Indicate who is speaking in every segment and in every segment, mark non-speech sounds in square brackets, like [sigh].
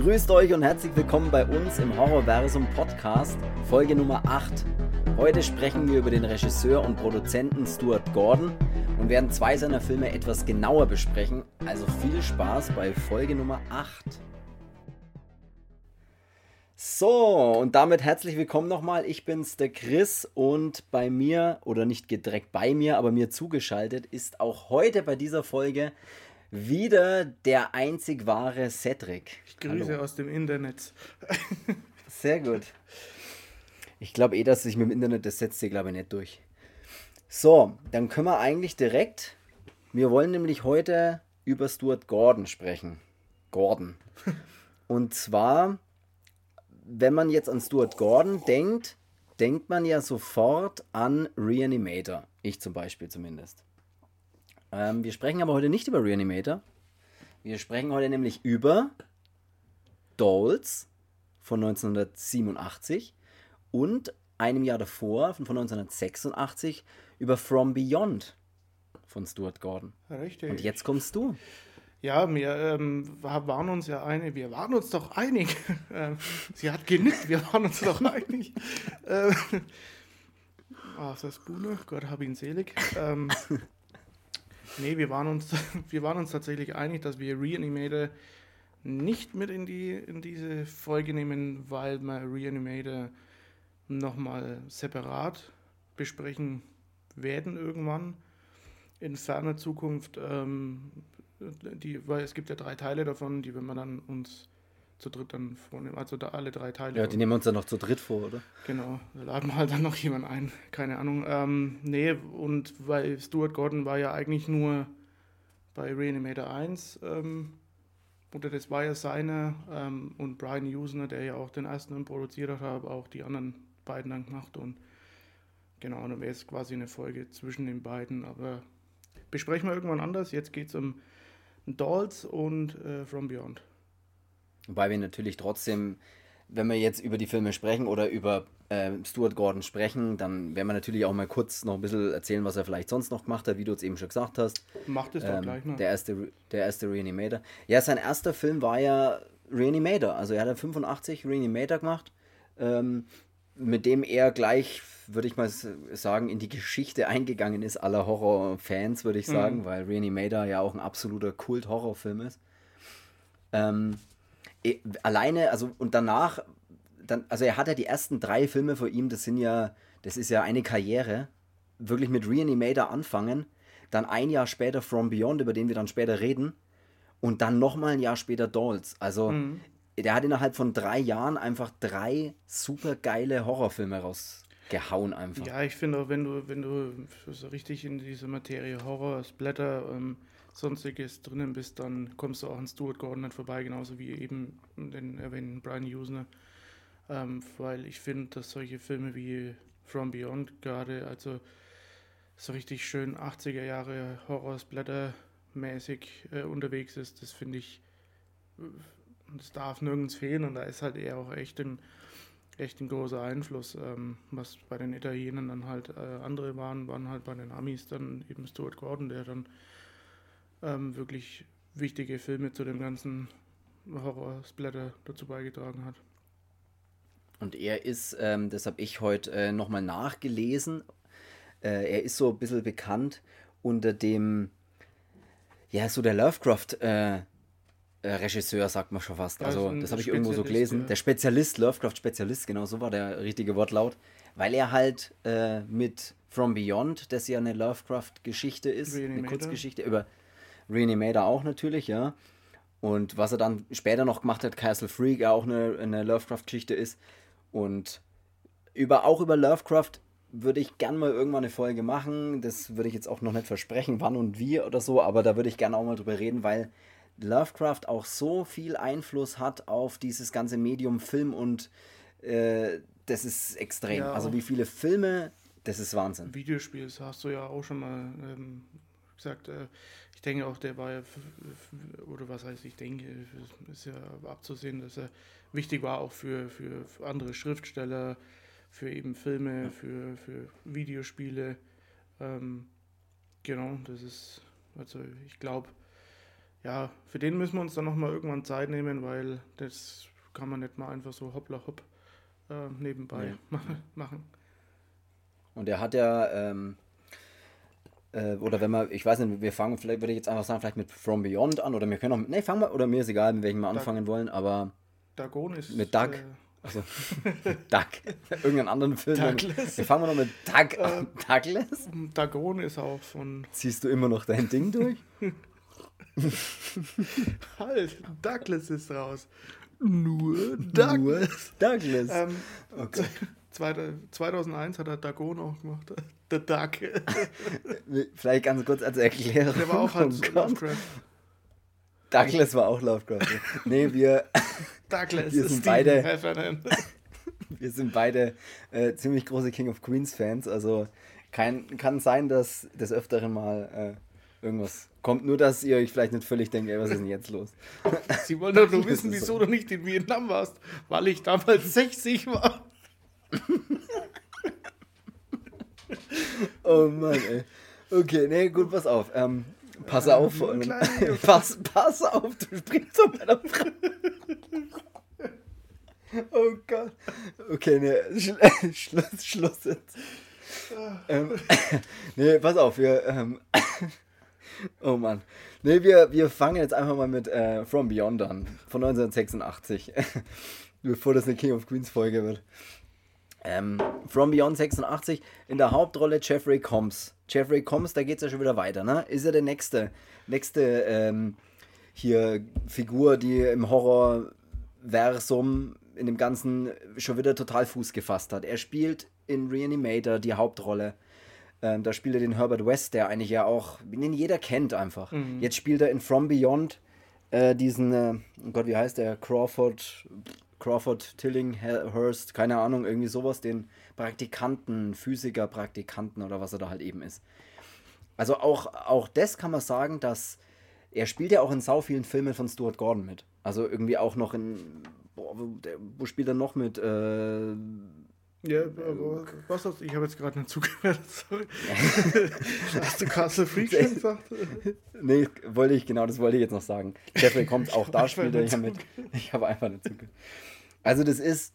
Speaker 1: Grüßt euch und herzlich willkommen bei uns im Horrorversum Podcast, Folge Nummer 8. Heute sprechen wir über den Regisseur und Produzenten Stuart Gordon und werden zwei seiner Filme etwas genauer besprechen. Also viel Spaß bei Folge Nummer 8. So, und damit herzlich willkommen nochmal. Ich bin's, der Chris, und bei mir, oder nicht direkt bei mir, aber mir zugeschaltet, ist auch heute bei dieser Folge wieder der einzig wahre Cedric.
Speaker 2: Ich grüße Hallo. aus dem Internet. [laughs]
Speaker 1: Sehr gut. Ich glaube eh, dass sich mit dem Internet, das setzt sich glaube ich nicht durch. So, dann können wir eigentlich direkt, wir wollen nämlich heute über Stuart Gordon sprechen. Gordon. [laughs] Und zwar, wenn man jetzt an Stuart Gordon denkt, denkt man ja sofort an Reanimator. Ich zum Beispiel zumindest. Ähm, wir sprechen aber heute nicht über Reanimator. Wir sprechen heute nämlich über Dolls von 1987 und einem Jahr davor, von 1986, über From Beyond von Stuart Gordon.
Speaker 2: Richtig.
Speaker 1: Und jetzt kommst du.
Speaker 2: Ja, wir ähm, waren uns ja einig, wir waren uns doch einig. [laughs] Ähm, sie hat genickt, wir waren uns doch [laughs] einig. ähm, [laughs] ah, das Buhne, Gott hab ihn selig. Ähm, Nee, wir waren uns, [laughs] wir waren uns tatsächlich einig, dass wir Reanimator nicht mit in, die, in diese Folge nehmen, weil wir Reanimator nochmal separat besprechen werden irgendwann in ferner Zukunft. Ähm, die, weil es gibt ja drei Teile davon, die wenn wir dann uns zu dritt dann vornehmen. Also da alle drei Teile.
Speaker 1: Ja, die nehmen wir uns dann noch zu dritt vor, oder?
Speaker 2: Genau, da laden wir halt dann noch jemand ein. Keine Ahnung. Ähm, nee, und weil Stuart Gordon war ja eigentlich nur bei Reanimator 1, ähm, oder das war ja seine, ähm, und Brian Usner, der ja auch den ersten produziert hat, hat auch die anderen beiden dann gemacht und genau, dann wäre es quasi eine Folge zwischen den beiden, aber besprechen wir irgendwann anders. Jetzt geht es um Dolls und äh, From Beyond.
Speaker 1: Wobei wir natürlich trotzdem, wenn wir jetzt über die Filme sprechen oder über äh, Stuart Gordon sprechen, dann werden wir natürlich auch mal kurz noch ein bisschen erzählen, was er vielleicht sonst noch gemacht hat, wie du es eben schon gesagt hast.
Speaker 2: Macht es ähm, doch gleich mal.
Speaker 1: Der erste, der erste Reanimator. Ja, sein erster Film war ja Reanimator. Also er hat ja 85 Reanimator gemacht, ähm, mit dem er gleich, würde ich mal sagen, in die Geschichte eingegangen ist aller Horrorfans, würde ich mhm. sagen, mhm. weil Reanimator ja auch ein absoluter Kult-Horrorfilm ist. Ähm, alleine, also und danach, dann, also er hat ja die ersten drei Filme vor ihm, das sind ja, das ist ja eine Karriere, wirklich mit Reanimator anfangen, dann ein Jahr später From Beyond, über den wir dann später reden, und dann nochmal ein Jahr später Dolls. Also mhm. der hat innerhalb von drei Jahren einfach drei super geile Horrorfilme rausgehauen einfach.
Speaker 2: Ja, ich finde auch, wenn du, wenn du so richtig in diese Materie Horror, Splatter, ähm, sonstiges drinnen bist, dann kommst du auch an Stuart Gordon nicht vorbei, genauso wie eben den erwähnten Brian Usner. Ähm, weil ich finde, dass solche Filme wie From Beyond gerade, also so richtig schön 80er Jahre Horror-Splatter-mäßig äh, unterwegs ist, das finde ich, das darf nirgends fehlen und da ist halt eher auch echt ein, echt ein großer Einfluss. Ähm, was bei den Italienern dann halt äh, andere waren, waren halt bei den Amis dann eben Stuart Gordon, der dann ähm, wirklich wichtige Filme zu dem ganzen Horror-Splatter dazu beigetragen hat.
Speaker 1: Und er ist, ähm, das habe ich heute äh, nochmal nachgelesen, äh, er ist so ein bisschen bekannt unter dem, ja, so der Lovecraft- äh, äh Regisseur, sagt man schon fast. Also, das habe ich irgendwo so gelesen. Ja. Der Spezialist, Lovecraft-Spezialist, genau so war der richtige Wortlaut. Weil er halt äh, mit From Beyond, das ja eine Lovecraft-Geschichte ist, eine Kurzgeschichte über Reanimator auch natürlich, ja. Und was er dann später noch gemacht hat, Castle Freak, ja auch eine, eine Lovecraft-Geschichte ist. Und über, auch über Lovecraft würde ich gern mal irgendwann eine Folge machen. Das würde ich jetzt auch noch nicht versprechen, wann und wie oder so, aber da würde ich gerne auch mal drüber reden, weil Lovecraft auch so viel Einfluss hat auf dieses ganze Medium Film und äh, das ist extrem. Ja, also wie viele Filme, das ist Wahnsinn.
Speaker 2: Videospiel, das hast du ja auch schon mal ähm, gesagt. Äh, ich denke auch, der war ja, oder was heißt, ich denke, ist ja abzusehen, dass er wichtig war auch für, für, andere Schriftsteller, für eben Filme, ja. für, für Videospiele. Ähm, genau, das ist, also ich glaube, ja, für den müssen wir uns dann nochmal irgendwann Zeit nehmen, weil das kann man nicht mal einfach so hoppla hopp äh, nebenbei
Speaker 1: Nee. [laughs]
Speaker 2: machen.
Speaker 1: Und er hat ja, ähm, äh, oder wenn wir, ich weiß nicht, wir fangen, vielleicht würde ich jetzt einfach sagen, vielleicht mit From Beyond an, oder wir können auch, nee, fangen wir, oder mir ist egal, mit welchem wir anfangen wollen, aber
Speaker 2: Dagon ist.
Speaker 1: Mit Doug.
Speaker 2: Äh,
Speaker 1: Also, [laughs] Doug. Irgendeinen anderen Film.
Speaker 2: Douglas.
Speaker 1: Wir fangen wir noch mit Doug an. Douglas?
Speaker 2: Dagon ist auch von.
Speaker 1: Ziehst du immer noch dein Ding durch? [laughs]
Speaker 2: Halt, Douglas ist raus. Nur Douglas.
Speaker 1: Douglas.
Speaker 2: Ähm,
Speaker 1: Okay.
Speaker 2: Zweite- 2001 hat er Dagon auch gemacht. [laughs] The Duck. [laughs]
Speaker 1: Vielleicht ganz kurz als Erklärung.
Speaker 2: Der war auch halt
Speaker 1: Oh.
Speaker 2: Lovecraft.
Speaker 1: Douglas war auch Lovecraft. nee, wir, [laughs]
Speaker 2: Douglas
Speaker 1: Wir sind
Speaker 2: Stephen
Speaker 1: beide-
Speaker 2: Heffernan.
Speaker 1: wir sind beide äh, ziemlich große King of Queens Fans. Also kein, kann sein, dass des Öfteren mal äh, irgendwas kommt. Nur, dass ihr euch vielleicht nicht völlig denkt, ey, was ist denn jetzt los?
Speaker 2: Sie wollen doch nur wissen, wieso
Speaker 1: so.
Speaker 2: du nicht in Vietnam warst. Weil ich damals 60 war. [laughs]
Speaker 1: Oh Mann, ey. Okay, nee, gut, pass auf. Ähm, pass auf. ähm,
Speaker 2: Junge. [laughs]
Speaker 1: pass, pass auf, du sprichst zu meiner Frau. [laughs] Oh Gott. Okay, nee, Sch Schluss, Schluss jetzt. Ähm, nee, pass auf, wir. Ähm, oh Mann. Nee, wir, wir fangen jetzt einfach mal mit äh, From Beyond an. Von 1986. Bevor das eine King of Queens Folge wird. Ähm, From Beyond 86, in der Hauptrolle Jeffrey Combs. Jeffrey Combs, da geht es ja schon wieder weiter, ne? Ist er der nächste, nächste ähm, hier Figur, die im Horrorversum in dem Ganzen schon wieder total Fuß gefasst hat. Er spielt in Reanimator die Hauptrolle. Ähm, da spielt er den Herbert West, der eigentlich ja auch, den jeder kennt einfach. Jetzt spielt er in From Beyond äh, diesen, äh, oh Gott, wie heißt der? Crawford, Crawford Tillinghurst, keine Ahnung, irgendwie sowas, den Praktikanten, Physiker, Praktikanten oder was er da halt eben ist. Also auch, auch das kann man sagen, dass er spielt ja auch in sau vielen Filmen von Stuart Gordon mit. Also irgendwie auch noch in, boah, wo spielt er noch mit? Äh,
Speaker 2: Ja, aber was hast? Ich habe jetzt gerade nicht zugehört, [laughs] sorry. [laughs] Hast du Castle Freak schon gesagt? [laughs]
Speaker 1: nee, wollte ich, genau, das wollte ich jetzt noch sagen. Jeffrey kommt auch da er
Speaker 2: nicht
Speaker 1: ja mit. Ich habe einfach nicht zugehört. Also das ist,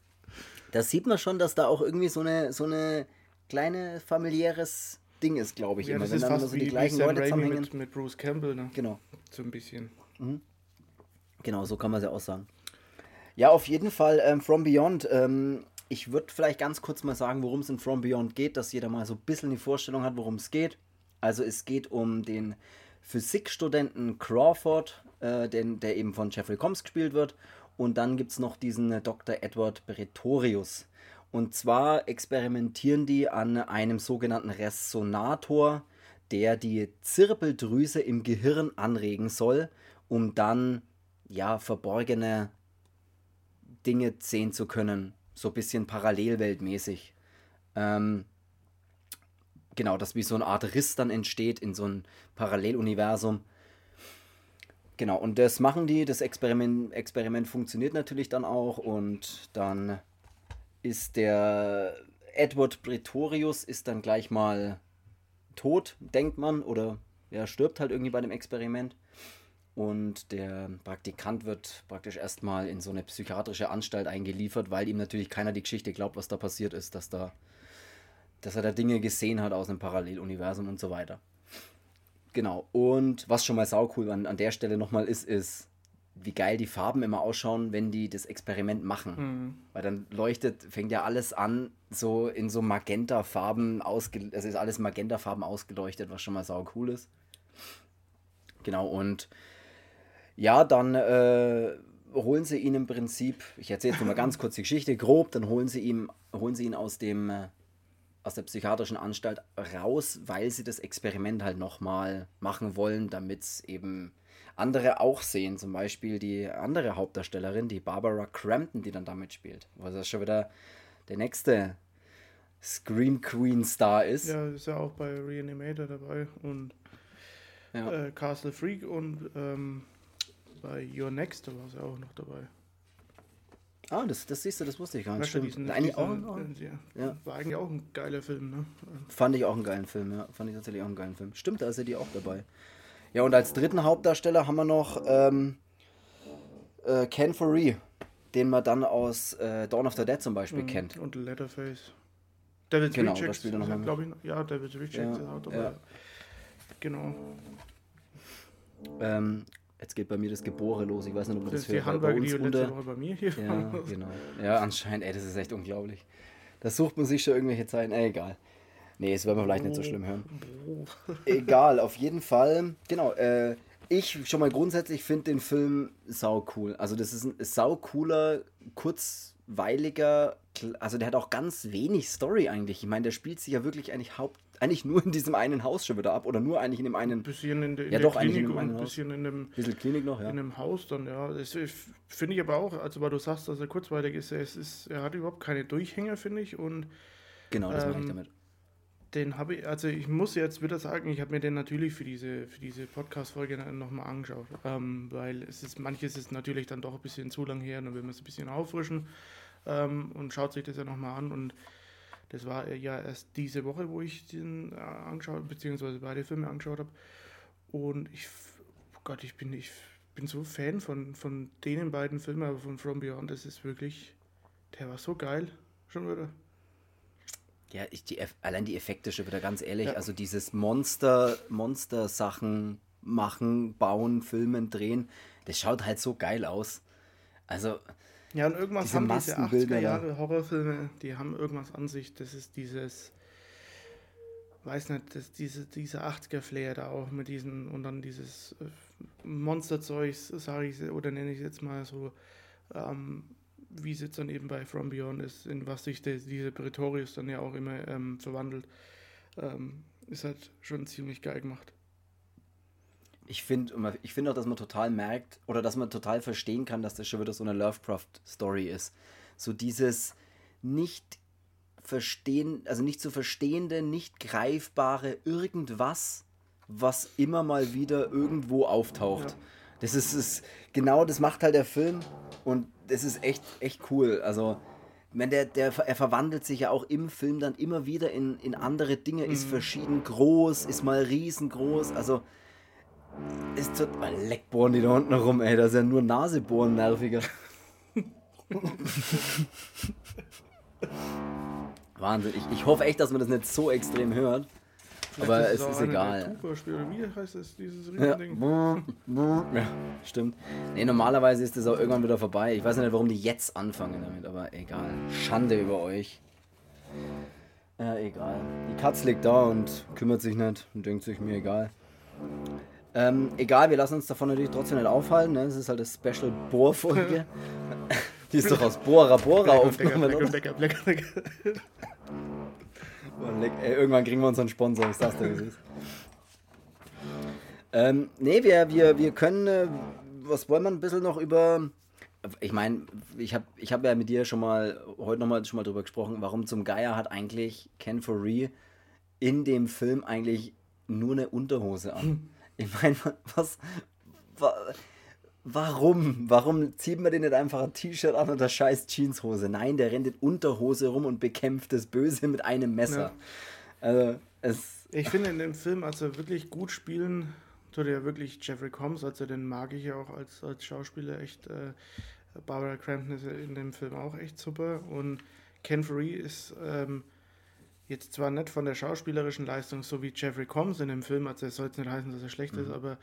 Speaker 1: das sieht man schon, dass da auch irgendwie so eine, so eine kleine familiäres Ding ist, glaube ich.
Speaker 2: Ja,
Speaker 1: immer.
Speaker 2: das
Speaker 1: Wenn
Speaker 2: ist
Speaker 1: dann
Speaker 2: fast
Speaker 1: so
Speaker 2: wie,
Speaker 1: die
Speaker 2: wie
Speaker 1: gleichen
Speaker 2: Sam
Speaker 1: Leute
Speaker 2: Raimi
Speaker 1: zusammenhängen.
Speaker 2: mit, mit Bruce Campbell, ne?
Speaker 1: Genau.
Speaker 2: So ein bisschen.
Speaker 1: Genau, so kann man es ja auch sagen. Ja, auf jeden Fall ähm, From Beyond. Ähm, ich würde vielleicht ganz kurz mal sagen, worum es in From Beyond geht, dass jeder mal so ein bisschen die Vorstellung hat, worum es geht. Also es geht um den Physikstudenten Crawford, äh, den, der eben von Jeffrey Combs gespielt wird. Und dann gibt es noch diesen Dr. Edward Pretorius. Und zwar experimentieren die an einem sogenannten Resonator, der die Zirbeldrüse im Gehirn anregen soll, um dann ja verborgene Dinge sehen zu können. So ein bisschen parallelweltmäßig. Ähm, genau, dass wie so eine Art Riss dann entsteht in so ein Paralleluniversum. Genau, und das machen die. Das Experiment, Experiment funktioniert natürlich dann auch. Und dann ist der Edward Pretorius ist dann gleich mal tot, denkt man. Oder er stirbt halt irgendwie bei dem Experiment. Und der Praktikant wird praktisch erstmal in so eine psychiatrische Anstalt eingeliefert, weil ihm natürlich keiner die Geschichte glaubt, was da passiert ist, dass da, dass er da Dinge gesehen hat aus einem Paralleluniversum und so weiter. Genau. Und was schon mal saucool an, an der Stelle nochmal ist, ist, wie geil die Farben immer ausschauen, wenn die das Experiment machen.
Speaker 2: Mhm.
Speaker 1: Weil dann leuchtet, fängt ja alles an, so in so Magenta-Farben ausge... Es ist alles Magenta-Farben ausgeleuchtet, was schon mal sau cool ist. Genau, und ja, dann äh, holen sie ihn im Prinzip, ich erzähle jetzt nur mal ganz kurz die Geschichte, grob, dann holen sie ihn, holen sie ihn aus dem, äh, aus der psychiatrischen Anstalt raus, weil sie das Experiment halt nochmal machen wollen, damit es eben andere auch sehen. Zum Beispiel die andere Hauptdarstellerin, die Barbara Crampton, die dann damit spielt. Was das schon wieder der nächste Scream Queen Star ist.
Speaker 2: Ja, ist ja auch bei Reanimator dabei und
Speaker 1: Ja.
Speaker 2: äh, Castle Freak und ähm, bei Your Next war sie auch noch dabei.
Speaker 1: Ah, das, das siehst du, das wusste ich gar nicht. Stimmt.
Speaker 2: diesen-
Speaker 1: Eigentlich auch,
Speaker 2: diesen- äh, ja. War eigentlich auch ein geiler Film, ne?
Speaker 1: Fand ich auch einen geilen Film, ja. Fand ich tatsächlich auch einen geilen Film. Stimmt, da ist ja die auch dabei. Ja, und als dritten Hauptdarsteller haben wir noch ähm, äh, Ken Foree, den man dann aus äh, Dawn of the Dead zum Beispiel
Speaker 2: Mhm.
Speaker 1: kennt.
Speaker 2: Und Letterface. David
Speaker 1: Genau,
Speaker 2: Richards,
Speaker 1: das spielt er
Speaker 2: glaube ich. Ja, David Richards
Speaker 1: Ja,
Speaker 2: ist auch dabei.
Speaker 1: ja.
Speaker 2: Genau.
Speaker 1: Ähm, jetzt geht bei mir das Gebore los. Ich weiß nicht, ob man
Speaker 2: Das
Speaker 1: das,
Speaker 2: die
Speaker 1: hört.
Speaker 2: die
Speaker 1: uns
Speaker 2: letzte
Speaker 1: unter,
Speaker 2: bei mir hier
Speaker 1: Ja, [laughs] genau. Ja, anscheinend, ey, das ist echt unglaublich. Da sucht man sich schon irgendwelche Zeichen. Ey, egal. Nee, das werden wir vielleicht nicht so schlimm hören. [laughs] Egal, auf jeden Fall. Genau, äh, ich schon mal grundsätzlich finde den Film sau cool. Also das ist ein sau cooler, kurzweiliger, kl- also der hat auch ganz wenig Story eigentlich. Ich meine, der spielt sich ja wirklich eigentlich haupt, eigentlich nur in diesem einen Haus schon wieder ab oder nur eigentlich in dem einen
Speaker 2: Ein bisschen in, der- in
Speaker 1: Ja,
Speaker 2: der
Speaker 1: doch, in
Speaker 2: Klinik
Speaker 1: einem
Speaker 2: und ein bisschen in dem,
Speaker 1: bisschen Klinik noch, ja.
Speaker 2: in einem Haus dann, ja. Das finde ich aber auch, also weil du sagst, dass er kurzweilig ist, es ist, er hat überhaupt keine Durchhänge, finde ich. Und
Speaker 1: Genau, das meine ich
Speaker 2: ähm,
Speaker 1: damit.
Speaker 2: Den habe ich, also ich muss jetzt wieder sagen, ich habe mir den natürlich für diese, für diese Podcast-Folge nochmal angeschaut. Ähm, weil es ist, manches ist natürlich dann doch ein bisschen zu lang her, dann will man es ein bisschen auffrischen ähm, und schaut sich das ja nochmal an. Und das war ja erst diese Woche, wo ich den äh, angeschaut, beziehungsweise beide Filme angeschaut habe. Und ich, oh Gott, ich bin, ich bin so Fan von, von denen beiden Filmen, aber von From Beyond, das ist wirklich, der war so geil. Schon wieder.
Speaker 1: Ja, ich, die, allein die Effekte schon wieder ganz ehrlich.
Speaker 2: Ja.
Speaker 1: Also dieses Monster, Monster-Sachen machen, bauen, filmen, drehen, das schaut halt so geil aus. Also,
Speaker 2: Ja, und irgendwas
Speaker 1: Diese
Speaker 2: haben diese
Speaker 1: Maskenbilder
Speaker 2: 80er
Speaker 1: da.
Speaker 2: Jahre Horrorfilme, die haben irgendwas an sich. Das ist dieses, weiß nicht, das, diese, dieser 80er-Flair da auch mit diesen, und dann dieses äh, Monsterzeug, sage ich, oder nenne ich es jetzt mal so, ähm, wie es jetzt dann eben bei From Beyond ist, in was sich der, diese Pretorius dann ja auch immer ähm, verwandelt. Ähm, ist halt schon ziemlich geil gemacht.
Speaker 1: ich finde ich find auch, dass man total merkt oder dass man total verstehen kann, dass das schon wieder so eine Lovecraft-Story ist. So dieses nicht verstehen, also nicht zu verstehende, nicht greifbare irgendwas, was immer mal wieder irgendwo auftaucht.
Speaker 2: Ja.
Speaker 1: Das ist, ist genau, das macht halt der Film und das ist echt, echt cool. Also, ich meine, der, der, er verwandelt sich ja auch im Film dann immer wieder in, in andere Dinge, ist verschieden groß, ist mal riesengroß, also ist total oh, leck bohren die da unten rum, ey, das ist ja nur Nasebohren nerviger. [laughs] Wahnsinn, ich, ich hoffe echt, dass man das nicht so extrem hört. Aber
Speaker 2: Vielleicht
Speaker 1: es
Speaker 2: auch
Speaker 1: ist
Speaker 2: einer der
Speaker 1: egal.
Speaker 2: Wie heißt das, dieses
Speaker 1: Ja.
Speaker 2: Riesending?
Speaker 1: ja, stimmt. Nee, normalerweise ist das auch irgendwann wieder vorbei. Ich weiß nicht, warum die jetzt anfangen damit, aber egal. Schande über euch. Ja, egal. Die Katz liegt da und kümmert sich nicht und denkt sich, mir egal. Ähm, egal, wir lassen uns davon natürlich trotzdem nicht aufhalten. Ne? Das ist halt das Special Bohr-Folge. [laughs] Die ist doch aus Bora Bora
Speaker 2: Black und
Speaker 1: aufgenommen.
Speaker 2: Decker,
Speaker 1: oder?
Speaker 2: Black und Decker,
Speaker 1: ey, irgendwann kriegen wir unseren Sponsor, ich sag's dir, wie es ist. Ähm, nee, wir, wir, wir können, äh, was wollen wir ein bisschen noch über. Ich meine, ich habe ich hab ja mit dir schon mal, heute nochmal schon mal drüber gesprochen, warum zum Geier hat eigentlich Ken Foree in dem Film eigentlich nur eine Unterhose an. Ich meine, [laughs] was. wa, warum? Warum zieht man den nicht einfach ein T-Shirt an und eine scheiß Jeanshose? Nein, der rennt in Unterhose rum und bekämpft das Böse mit einem Messer.
Speaker 2: Ja.
Speaker 1: Also, es.
Speaker 2: Ich finde in dem Film, also wirklich gut spielen, tut er wirklich Jeffrey Combs, also den mag ich ja auch als, als Schauspieler echt. Äh, Barbara Crampton ist ja in dem Film auch echt super und Ken Foree ist ähm, jetzt zwar nicht von der schauspielerischen Leistung so wie Jeffrey Combs in dem Film, also es soll jetzt nicht heißen, dass er schlecht ist, aber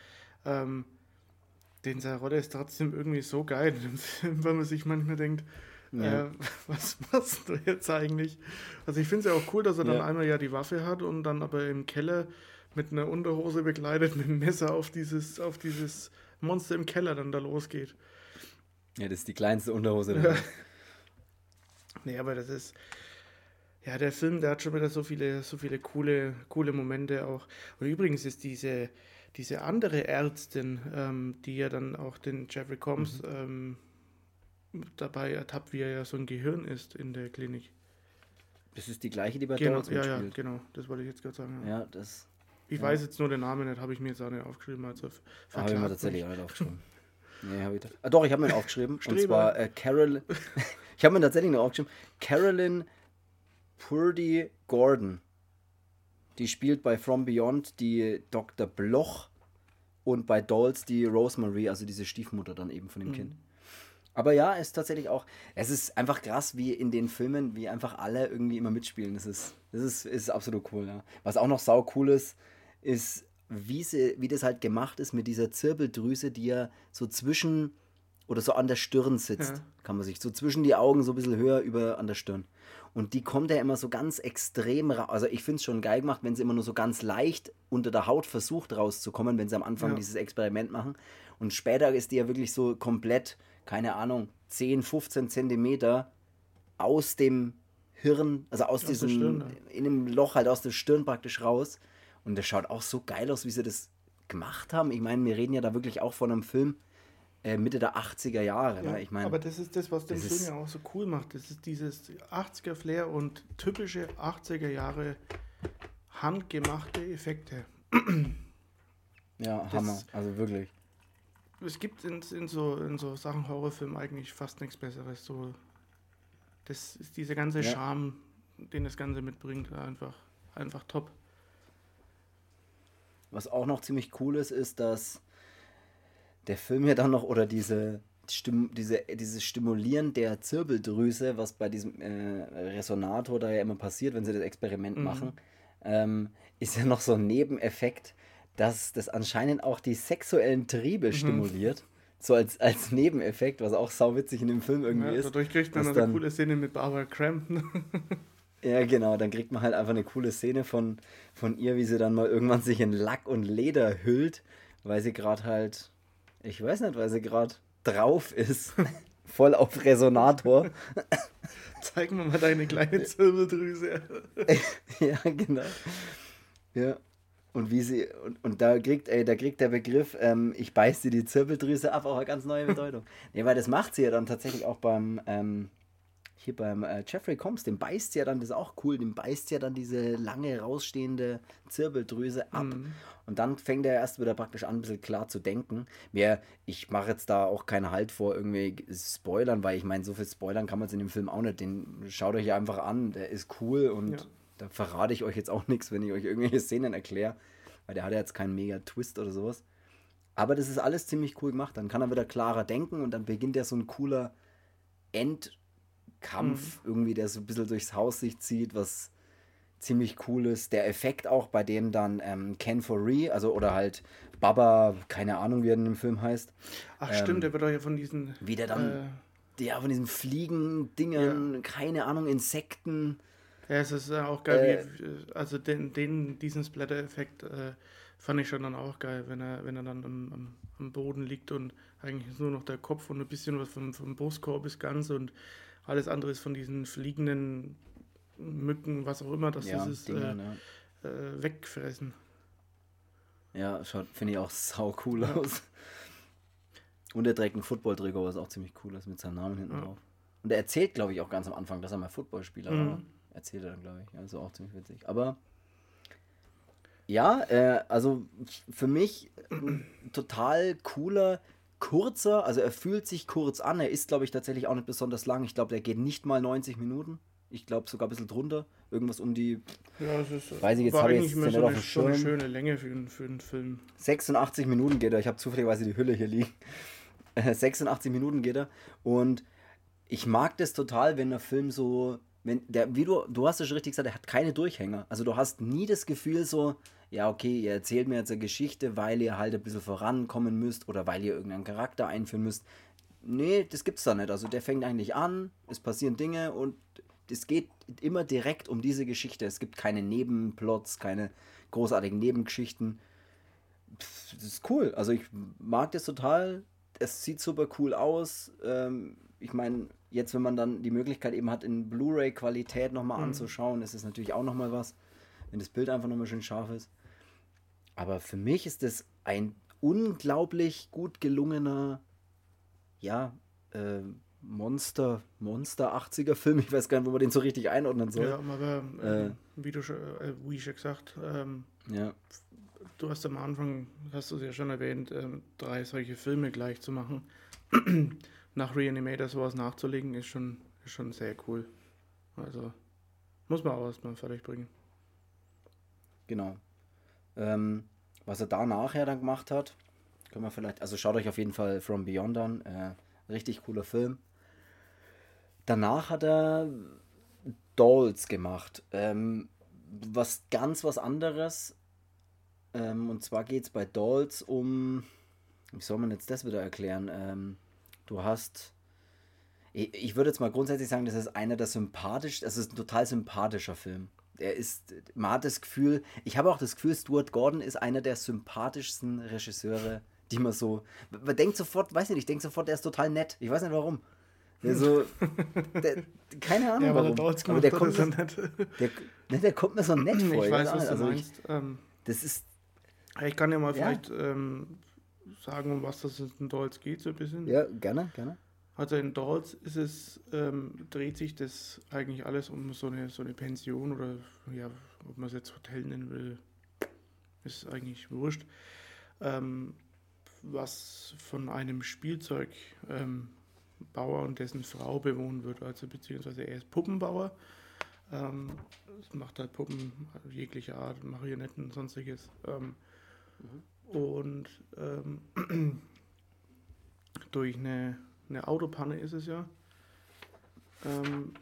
Speaker 2: ähm, den Rolle ist trotzdem irgendwie so geil [laughs] Film, weil man sich manchmal denkt,
Speaker 1: Ja.
Speaker 2: äh, was machst du jetzt eigentlich? Also ich finde es ja auch cool, dass er dann
Speaker 1: Ja.
Speaker 2: einmal ja die Waffe hat und dann aber im Keller mit einer Unterhose bekleidet, mit einem Messer auf dieses, auf dieses Monster im Keller dann da losgeht.
Speaker 1: Ja, das ist die kleinste Unterhose.
Speaker 2: Ja. [laughs] Nee, aber das ist. Ja, der Film, der hat schon wieder so viele, so viele coole, coole Momente auch. Und übrigens ist diese, diese andere Ärztin, ähm, die ja dann auch den Jeffrey Combs ähm, dabei ertappt, wie er ja so ein Gehirn ist in der Klinik.
Speaker 1: Das ist die gleiche, die bei
Speaker 2: Genau,
Speaker 1: Dolls
Speaker 2: ja, ja,
Speaker 1: mitspielt.
Speaker 2: genau, das wollte ich jetzt gerade sagen. Ja.
Speaker 1: Ja, das
Speaker 2: Ich
Speaker 1: ja.
Speaker 2: weiß jetzt nur den Namen nicht, habe ich mir jetzt auch nicht aufgeschrieben. Also
Speaker 1: habe ich mir tatsächlich auch nicht aufgeschrieben. [laughs] Nee, habe ich. Ah, doch, ich habe mir ihn aufgeschrieben. und zwar äh, Carol. [laughs] ich habe mir tatsächlich noch aufgeschrieben. Carolyn Purdy Gordon. Die spielt bei From Beyond die Dr. Bloch und bei Dolls die Rosemary, also diese Stiefmutter dann eben von dem Kind. Aber ja, ist tatsächlich auch, es ist einfach krass, wie in den Filmen, wie einfach alle irgendwie immer mitspielen. Das ist, das ist, ist absolut cool, ja. Was auch noch sau cool ist, ist, wie, sie, wie das halt gemacht ist mit dieser Zirbeldrüse, die ja so zwischen oder so an der Stirn sitzt,
Speaker 2: Ja.
Speaker 1: kann man sich, so zwischen die Augen so ein bisschen höher über an der Stirn. Und die kommt ja immer so ganz extrem raus. Also ich finde es schon geil gemacht, wenn sie immer nur so ganz leicht unter der Haut versucht rauszukommen, wenn sie am Anfang
Speaker 2: Ja.
Speaker 1: dieses Experiment machen. Und später ist die ja wirklich so komplett, keine Ahnung, 10, 15 Zentimeter aus dem Hirn, also aus,
Speaker 2: der
Speaker 1: diesem,
Speaker 2: Stirn, ja.
Speaker 1: in dem Loch halt aus der Stirn praktisch raus. Und das schaut auch so geil aus, wie sie das gemacht haben. Ich meine, wir reden ja da wirklich auch von einem Film äh, Mitte der 80er Jahre.
Speaker 2: Ja,
Speaker 1: ne? Ich meine,
Speaker 2: aber das ist das, was den Film ja auch so cool macht. Das ist dieses 80er-Flair und typische 80er Jahre handgemachte Effekte. [clears throat]
Speaker 1: ja,
Speaker 2: das-
Speaker 1: Hammer. Also wirklich.
Speaker 2: Es gibt in, in, so, in so Sachen Horrorfilm eigentlich fast nichts Besseres. So, das ist dieser ganze
Speaker 1: Ja.
Speaker 2: Charme, den das Ganze mitbringt, einfach, einfach top.
Speaker 1: Was auch noch ziemlich cool ist, ist, dass der Film ja dann noch, oder diese, Stim diese, dieses Stimulieren der Zirbeldrüse, was bei diesem äh, Resonator da ja immer passiert, wenn sie das Experiment
Speaker 2: Mhm.
Speaker 1: machen, ähm, ist ja noch so ein Nebeneffekt, dass das anscheinend auch die sexuellen Triebe
Speaker 2: Mhm.
Speaker 1: stimuliert. So als, als Nebeneffekt, was auch sauwitzig in dem Film irgendwie
Speaker 2: Ja,
Speaker 1: ist.
Speaker 2: dadurch kriegt man eine coole Szene mit Barbara Crampton. [laughs]
Speaker 1: Ja, genau, dann kriegt man halt einfach eine coole Szene von, von ihr, wie sie dann mal irgendwann sich in Lack und Leder hüllt, weil sie gerade halt, ich weiß nicht, weil sie gerade drauf ist. [laughs] Voll auf Resonator. [laughs]
Speaker 2: Zeig mir mal deine kleine Zirbeldrüse. [laughs]
Speaker 1: ja, genau. Ja. Und wie sie, und, und da kriegt, ey, da kriegt der Begriff, ähm, ich beiß dir die Zirbeldrüse ab, auch eine ganz neue Bedeutung. nee, weil das macht sie ja dann tatsächlich auch beim, ähm, hier beim äh, Jeffrey Combs, dem beißt ja dann, das ist auch cool, dem beißt ja dann diese lange rausstehende Zirbeldrüse ab.
Speaker 2: Mhm.
Speaker 1: Und dann fängt er erst wieder praktisch an, ein bisschen klar zu denken. Mehr, ich mache jetzt da auch keinen Halt vor irgendwie Spoilern, weil ich meine, so viel Spoilern kann man es in dem Film auch nicht. Den schaut euch einfach an, der ist cool und
Speaker 2: Ja.
Speaker 1: da verrate ich euch jetzt auch nichts, wenn ich euch irgendwelche Szenen erkläre, weil der hat ja jetzt keinen mega Twist oder sowas. Aber das ist alles ziemlich cool gemacht. Dann kann er wieder klarer denken und dann beginnt ja so ein cooler Endkampf, irgendwie, der so ein bisschen durchs Haus sich zieht, was ziemlich cool ist. Der Effekt auch, bei dem dann ähm, Ken Foree, also oder halt Baba, keine Ahnung, wie er in dem Film heißt,
Speaker 2: Ach
Speaker 1: Ähm,
Speaker 2: stimmt, der wird doch ja von diesen...
Speaker 1: wie der dann,
Speaker 2: Äh,
Speaker 1: ja, von diesen Fliegen-Dingern, keine Ahnung, Insekten.
Speaker 2: ja, es ist äh, auch geil, wie, äh, also den, den, diesen Splatter-Effekt äh, fand ich schon dann auch geil, wenn er, wenn er dann am, am, am Boden liegt und eigentlich nur noch der Kopf und ein bisschen was vom, vom Brustkorb ist ganz und alles andere ist von diesen fliegenden Mücken, was auch immer das
Speaker 1: ja,
Speaker 2: ist,
Speaker 1: Dinger,
Speaker 2: äh,
Speaker 1: ne?
Speaker 2: äh, wegfressen.
Speaker 1: Ja, schaut, finde ich auch sau cool
Speaker 2: Ja.
Speaker 1: aus. Und er trägt einen Football-Trikot, was auch ziemlich cool ist, mit seinem Namen hinten
Speaker 2: Ja.
Speaker 1: drauf. Und er erzählt, glaube ich, auch ganz am Anfang, dass er mal Footballspieler
Speaker 2: Mhm.
Speaker 1: war. Erzählt er dann, glaube ich. Also auch ziemlich witzig. Aber ja, äh, also für mich total cooler, kurzer, also er fühlt sich kurz an. Er ist, glaube ich, tatsächlich auch nicht besonders lang. Ich glaube, der geht nicht mal 90 Minuten. Ich glaube sogar ein bisschen drunter. Irgendwas um die
Speaker 2: Ja, es ist,
Speaker 1: Weiß ich jetzt, habe ich jetzt
Speaker 2: so
Speaker 1: auf
Speaker 2: eine, so eine schöne Länge für, einen- für einen Film.
Speaker 1: 86 Minuten geht er. Ich habe zufälligerweise die Hülle hier liegen. Äh, 86 Minuten geht er. Und ich mag das total, wenn der Film so. Wenn der, wie du, du hast es schon richtig gesagt, er hat keine Durchhänger. Also du hast nie das Gefühl so, ja, okay, ihr erzählt mir jetzt eine Geschichte, weil ihr halt ein bisschen vorankommen müsst oder weil ihr irgendeinen Charakter einführen müsst. Nee, das gibt's da nicht. Also der fängt eigentlich an, es passieren Dinge und es geht immer direkt um diese Geschichte. Es gibt keine Nebenplots, keine großartigen Nebengeschichten. Pff, Das ist cool. Also ich mag das total. Es sieht super cool aus. Ähm, ich meine, jetzt, wenn man dann die Möglichkeit eben hat, in Blu-ray-Qualität nochmal
Speaker 2: Mhm.
Speaker 1: anzuschauen, ist es natürlich auch nochmal was, wenn das Bild einfach nochmal schön scharf ist. Aber für mich ist es ein unglaublich gut gelungener, ja, äh, Monster, Monster 80er Film. Ich weiß gar nicht, wo man den so richtig einordnen soll.
Speaker 2: Ja, aber
Speaker 1: Äh.
Speaker 2: äh, wie du schon, äh, wie schon gesagt, ähm,
Speaker 1: Ja,
Speaker 2: du hast am Anfang, hast du es ja schon erwähnt, ähm, drei solche Filme gleich zu machen. [clears throat] Nach Reanimator sowas nachzulegen, ist schon, ist schon sehr cool. Also muss man auch erstmal fertig bringen.
Speaker 1: genau. Ähm, was er da nachher dann gemacht hat, Können wir vielleicht, also schaut euch auf jeden Fall From Beyond an. Äh, richtig cooler Film. Danach hat er Dolls gemacht. Ähm, was ganz was anderes. Ähm, und zwar geht es bei Dolls um. Wie soll man jetzt das wieder erklären? Ähm, du hast. Ich, würde jetzt mal grundsätzlich sagen, das ist einer der sympathischsten. Es ist ein total sympathischer Film. Er ist. Man hat das Gefühl. Ich habe auch das Gefühl, Stuart Gordon ist einer der sympathischsten Regisseure, die man so. Man denkt sofort, weiß nicht, ich denke sofort, der ist total nett. Ich weiß nicht warum. Der so, [laughs] der, keine Ahnung ja, warum. Der aber der kommt, so nett. Der, ne, der kommt mir so nett vor.
Speaker 2: Ich weiß, was du also meinst. Ich, ähm, das ist. Ich kann ja mal ja. vielleicht ähm, sagen, um was das in Dolls geht, so ein bisschen.
Speaker 1: Ja, gerne, gerne.
Speaker 2: Also in Dolls ist es, ähm, dreht sich das eigentlich alles um so eine, so eine Pension oder ja, ob man es jetzt Hotel nennen will, ist eigentlich wurscht. Ähm, was von einem Spielzeugbauer ähm, und dessen Frau bewohnt wird, also beziehungsweise er ist Puppenbauer. Ähm, macht halt Puppen jeglicher Art, Marionetten und sonstiges. Ähm, mhm. Und ähm, [clears throat] durch eine, eine Autopanne ist es ja, ähm,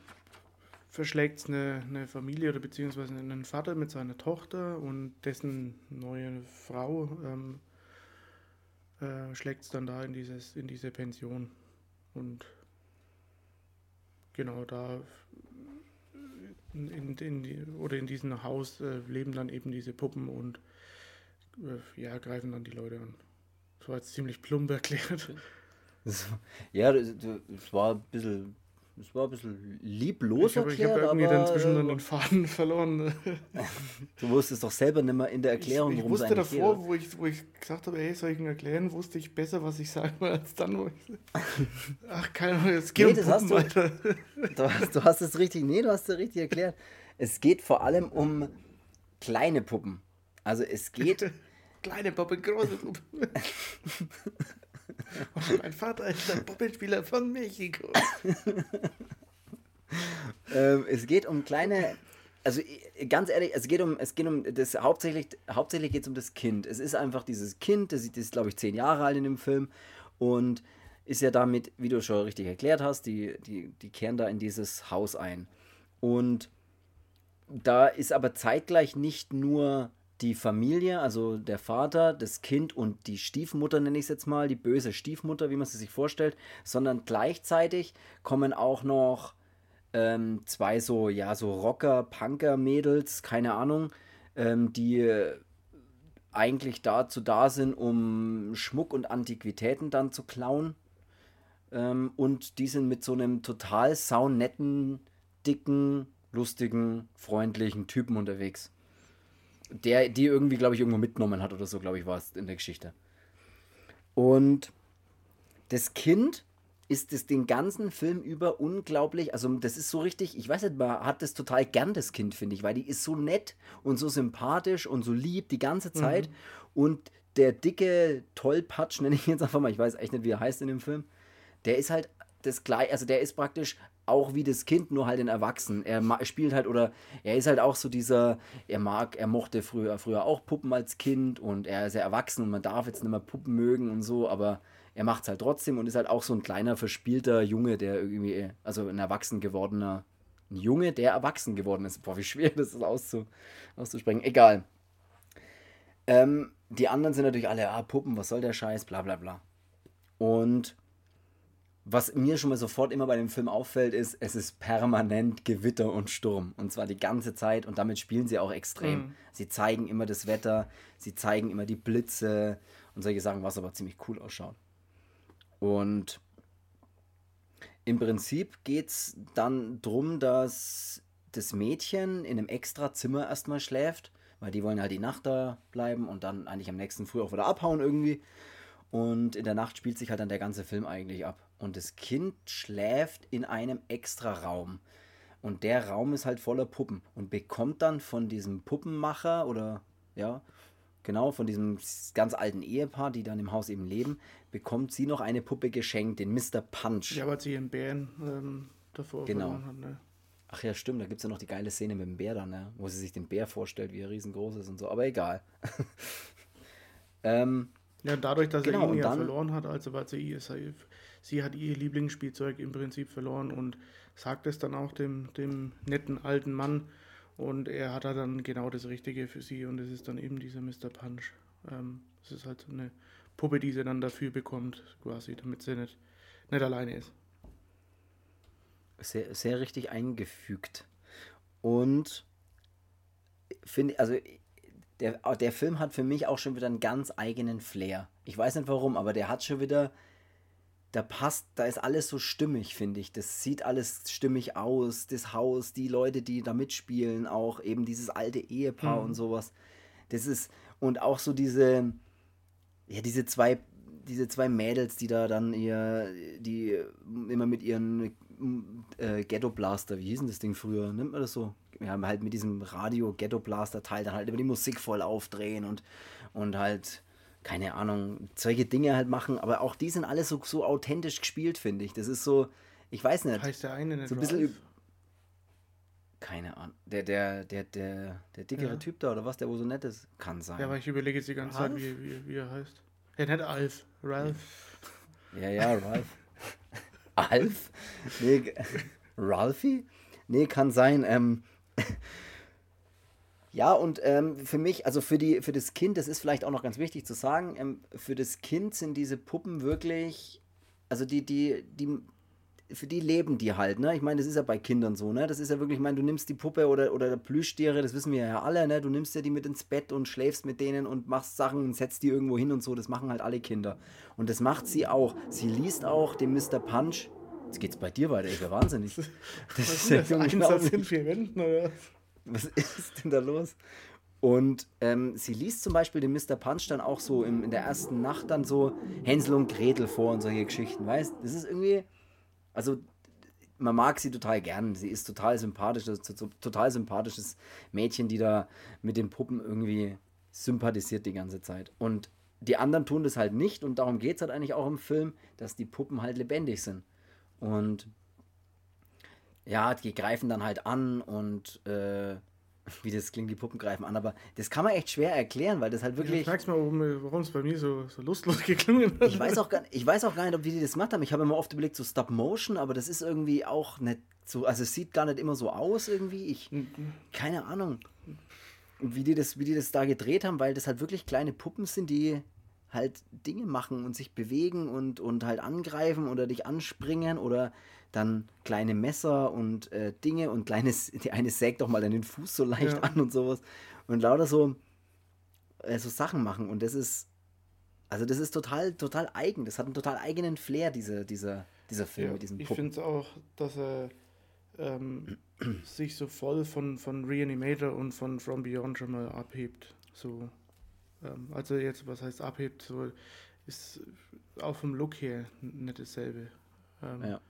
Speaker 2: verschlägt es eine, eine Familie oder beziehungsweise einen Vater mit seiner Tochter und dessen neue Frau ähm, äh, schlägt es dann da in, dieses, in diese Pension. Und genau da in, in die, oder in diesem Haus äh, leben dann eben diese Puppen und äh, ja, greifen dann die Leute an. Das war jetzt ziemlich plump erklärt. [laughs]
Speaker 1: Ja, das, das war ein bisschen es war ein bisschen lieblos.
Speaker 2: Ich habe hab irgendwie aber, dann zwischendurch den Faden verloren. [laughs]
Speaker 1: du wusstest doch selber nicht mehr in der Erklärung,
Speaker 2: worum es eigentlich geht. Ich wusste davor, wo ich, wo ich gesagt habe, hey, soll ich ihn erklären, wusste ich besser, was ich sagen will, als dann, wo ich... Ach, keine Ahnung, es geht nee, um
Speaker 1: Puppen, hast du, [laughs] du, hast, du hast es richtig, nee, du hast es richtig erklärt. Es geht vor allem um kleine Puppen. Also es geht...
Speaker 2: kleine Puppen, große Puppen. Und mein Vater ist ein Puppenspieler von Mexiko. [laughs]
Speaker 1: ähm, es geht um kleine. Also ganz ehrlich, es geht um, es geht um das hauptsächlich, hauptsächlich geht es um das Kind. Es ist einfach dieses Kind, das, das ist, glaube ich, zehn Jahre alt in dem Film und ist ja damit, wie du schon richtig erklärt hast, die, die, die kehren da in dieses Haus ein. Und da ist aber zeitgleich nicht nur die Familie, also der Vater, das Kind und die Stiefmutter, nenne ich es jetzt mal, die böse Stiefmutter, wie man sie sich vorstellt, sondern gleichzeitig kommen auch noch ähm, zwei so, ja, so Rocker, Punker-Mädels, keine Ahnung, ähm, die eigentlich dazu da sind, um Schmuck und Antiquitäten dann zu klauen. Ähm, und die sind mit so einem total saunetten, dicken, lustigen, freundlichen Typen unterwegs der die irgendwie, glaube ich, irgendwo mitgenommen hat oder so, glaube ich, war es in der Geschichte. Und das Kind ist es den ganzen Film über unglaublich, also das ist so richtig, ich weiß nicht, man hat das total gern, das Kind, finde ich, weil die ist so nett und so sympathisch und so lieb die ganze Zeit. Mhm. Und der dicke Tollpatsch, [laughs] nenne ich jetzt einfach mal, ich weiß echt nicht, wie er heißt in dem Film, der ist halt das gleiche, also der ist praktisch auch wie das Kind, nur halt in Erwachsenen. Er spielt halt oder er ist halt auch so dieser, er mag, er mochte früher, früher auch Puppen als Kind und er ist ja erwachsen und man darf jetzt nicht mehr Puppen mögen und so, aber er macht es halt trotzdem und ist halt auch so ein kleiner, verspielter Junge, der irgendwie, also ein erwachsen gewordener, ein Junge, der erwachsen geworden ist. Boah, wie schwer das ist auszu, auszusprechen. Egal. Ähm, die anderen sind natürlich alle, ah, Puppen, was soll der Scheiß, bla bla bla. Und was mir schon mal sofort immer bei dem Film auffällt, ist, es ist permanent Gewitter und Sturm. Und zwar die ganze Zeit. Und damit spielen sie auch extrem. Mhm. Sie zeigen immer das Wetter, sie zeigen immer die Blitze und solche Sachen, was aber ziemlich cool ausschaut. Und im Prinzip geht es dann darum, dass das Mädchen in einem extra Zimmer erstmal schläft, weil die wollen halt die Nacht da bleiben und dann eigentlich am nächsten Früh auch wieder abhauen irgendwie. Und in der Nacht spielt sich halt dann der ganze Film eigentlich ab. Und das Kind schläft in einem extra Raum. Und der Raum ist halt voller Puppen und bekommt dann von diesem Puppenmacher oder ja, genau, von diesem ganz alten Ehepaar, die dann im Haus eben leben, bekommt sie noch eine Puppe geschenkt, den Mr. Punch.
Speaker 2: Ja, weil sie ihren Bären ähm, davor
Speaker 1: genau. hat. Ne? Ach ja, stimmt, da gibt es ja noch die geile Szene mit dem Bär dann, ne? wo sie sich den Bär vorstellt, wie er riesengroß ist und so, aber egal. [laughs] ähm,
Speaker 2: Ja, dadurch, dass genau, er ihn ja dann, verloren hat, also weil sie, sie hat ihr Lieblingsspielzeug im Prinzip verloren und sagt es dann auch dem, dem netten alten Mann und er hat dann genau das Richtige für sie und es ist dann eben dieser Mr. Punch. Ähm, es ist halt so eine Puppe, die sie dann dafür bekommt, quasi, damit sie nicht, nicht alleine ist.
Speaker 1: Sehr, sehr richtig eingefügt. Und finde, also der, der Film hat für mich auch schon wieder einen ganz eigenen Flair. Ich weiß nicht warum, aber der hat schon wieder, da passt, da ist alles so stimmig, finde ich. Das sieht alles stimmig aus, das Haus, die Leute, die da mitspielen, auch eben dieses alte Ehepaar mhm. und sowas. Das ist, und auch so diese, ja, diese zwei, diese zwei Mädels, die da dann ihr, die immer mit ihren äh, Ghetto Blaster, wie hieß denn das Ding früher? Nimmt man das so? Wir haben halt mit diesem Radio Ghetto Blaster Teil dann halt immer die Musik voll aufdrehen und, und halt, keine Ahnung, solche Dinge halt machen. Aber auch die sind alle so, so authentisch gespielt, finde ich. Das ist so, ich weiß nicht.
Speaker 2: Heißt der eine nicht
Speaker 1: so ein bisschen keine Ahnung. Der, der, der, der, der dickere ja. Typ da oder was, der wo so nett ist, kann sein.
Speaker 2: Ja, aber ich überlege jetzt die ganze Ralph? Zeit, wie, wie, wie er heißt. Ja, nicht Alf, Ralph.
Speaker 1: Ja, ja, Ralph. Alf? Nee, [laughs] Ralphie? Nee, kann sein. Ähm, ja, und ähm, für mich, also für, die, für das Kind, das ist vielleicht auch noch ganz wichtig zu sagen, ähm, für das Kind sind diese Puppen wirklich, also die, die, die, für die leben die halt, ne? Ich meine, das ist ja bei Kindern so, ne? Das ist ja wirklich, ich meine, du nimmst die Puppe oder, oder Plüschtiere, das wissen wir ja alle, ne? Du nimmst ja die mit ins Bett und schläfst mit denen und machst Sachen und setzt die irgendwo hin und so. Das machen halt alle Kinder. Und das macht sie auch. Sie liest auch den Mr. Punch Jetzt geht's bei dir weiter, ich wäre wahnsinnig. Das
Speaker 2: was ist ja das? Einsatz in vier Wänden, oder?
Speaker 1: Was [laughs] ist denn da los? Und ähm, sie liest zum Beispiel den Mr. Punch dann auch so im, in der ersten Nacht dann so Hänsel und Gretel vor und solche Geschichten, weißt Das ist irgendwie, also man mag sie total gern. Sie ist total sympathisch, total sympathisches Mädchen, die da mit den Puppen irgendwie sympathisiert die ganze Zeit. Und die anderen tun das halt nicht und darum geht es halt eigentlich auch im Film, dass die Puppen halt lebendig sind. Und ja, die greifen dann halt an und äh, [laughs] wie das klingt, die Puppen greifen an, aber das kann man echt schwer erklären, weil das halt wirklich.
Speaker 2: Ja, mal, warum es bei mir so, so lustlos [laughs] geklungen hat.
Speaker 1: Ich weiß, auch gar, ich weiß auch gar nicht, ob die das gemacht haben. Ich habe immer oft überlegt, so Stop Motion, aber das ist irgendwie auch nicht so, also es sieht gar nicht immer so aus irgendwie. Ich, mhm. keine Ahnung, wie die, das, wie die das da gedreht haben, weil das halt wirklich kleine Puppen sind, die halt Dinge machen und sich bewegen und, und halt angreifen oder dich anspringen oder dann kleine Messer und äh, Dinge und kleines, [laughs] die eine sägt doch mal den Fuß so leicht ja. an und sowas und lauter so, äh, so Sachen machen und das ist, also das ist total, total eigen, das hat einen total eigenen Flair, diese, dieser, dieser Film ja, mit diesen
Speaker 2: Puppen. Ich finde es auch, dass er ähm, [clears throat] sich so voll von, von Reanimator und von From Beyond schon mal abhebt, so ähm, also jetzt, was heißt abhebt, so ist auch vom Look her nicht dasselbe. Ähm, ja.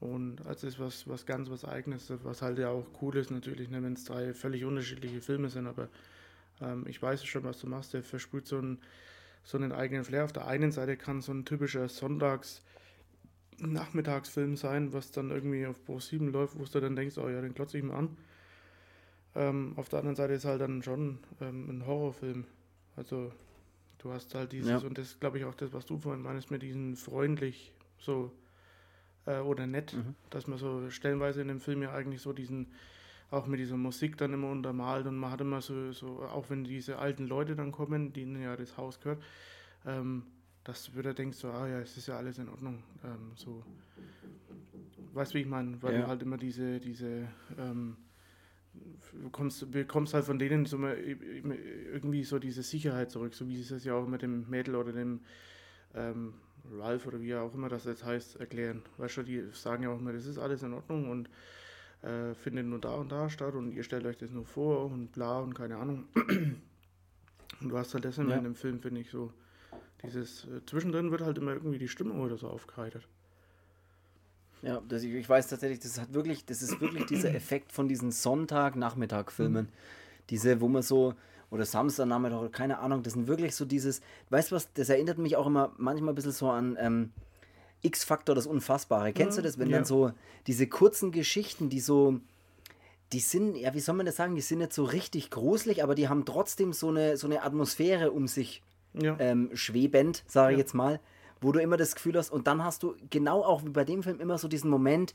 Speaker 2: Und also ist was, was ganz was Eigenes, was halt ja auch cool ist natürlich, ne, wenn es drei völlig unterschiedliche Filme sind, aber ähm, ich weiß schon, was du machst, der versprüht so einen, so einen eigenen Flair. Auf der einen Seite kann so ein typischer Sonntags- Nachmittagsfilm sein, was dann irgendwie auf Pro 7 läuft, wo du dann denkst, oh ja, den klotze ich mal an. Ähm, auf der anderen Seite ist halt dann schon ähm, ein Horrorfilm. Also du hast halt dieses, ja. und das glaube ich auch das, was du vorhin meinst, mit diesen freundlich so äh, oder nett, mhm. dass man so stellenweise in dem Film ja eigentlich so diesen, auch mit dieser Musik dann immer untermalt und man hat immer so, so auch wenn diese alten Leute dann kommen, denen ja das Haus gehört, ähm, dass du wieder denkst, so, ah ja, es ist ja alles in Ordnung. Ähm, so, weißt du, wie ich meine? Weil ja. du halt immer diese, diese ähm, bekommst, bekommst halt von denen so mal, irgendwie so diese Sicherheit zurück, so wie es ja auch mit dem Mädel oder dem ähm, Ralph oder wie auch immer das jetzt heißt, erklären. Weißt du, die sagen ja auch immer, das ist alles in Ordnung und äh, findet nur da und da statt und ihr stellt euch das nur vor und bla und keine Ahnung. Und du hast halt das immer ja. in dem Film, finde ich, so dieses, äh, zwischendrin wird halt immer irgendwie die Stimmung oder so aufgeheitert.
Speaker 1: Ja, das, ich, ich weiß tatsächlich, das hat wirklich, das ist wirklich dieser [clears throat] Effekt von diesen Sonntag-Nachmittag-Filmen. Mhm. Diese, wo man so, oder Samstagnachmittag oder keine Ahnung, das sind wirklich so dieses, weißt du was, das erinnert mich auch immer manchmal ein bisschen so an ähm, X-Faktor, das Unfassbare. Kennst du mhm. das, wenn ja. dann so diese kurzen Geschichten, die so, die sind, ja, wie soll man das sagen, die sind nicht so richtig gruselig, aber die haben trotzdem so eine, so eine Atmosphäre um sich
Speaker 2: Ja.
Speaker 1: ähm, schwebend, sage ich
Speaker 2: Ja.
Speaker 1: jetzt mal, wo du immer das Gefühl hast, und dann hast du genau auch wie bei dem Film immer so diesen Moment,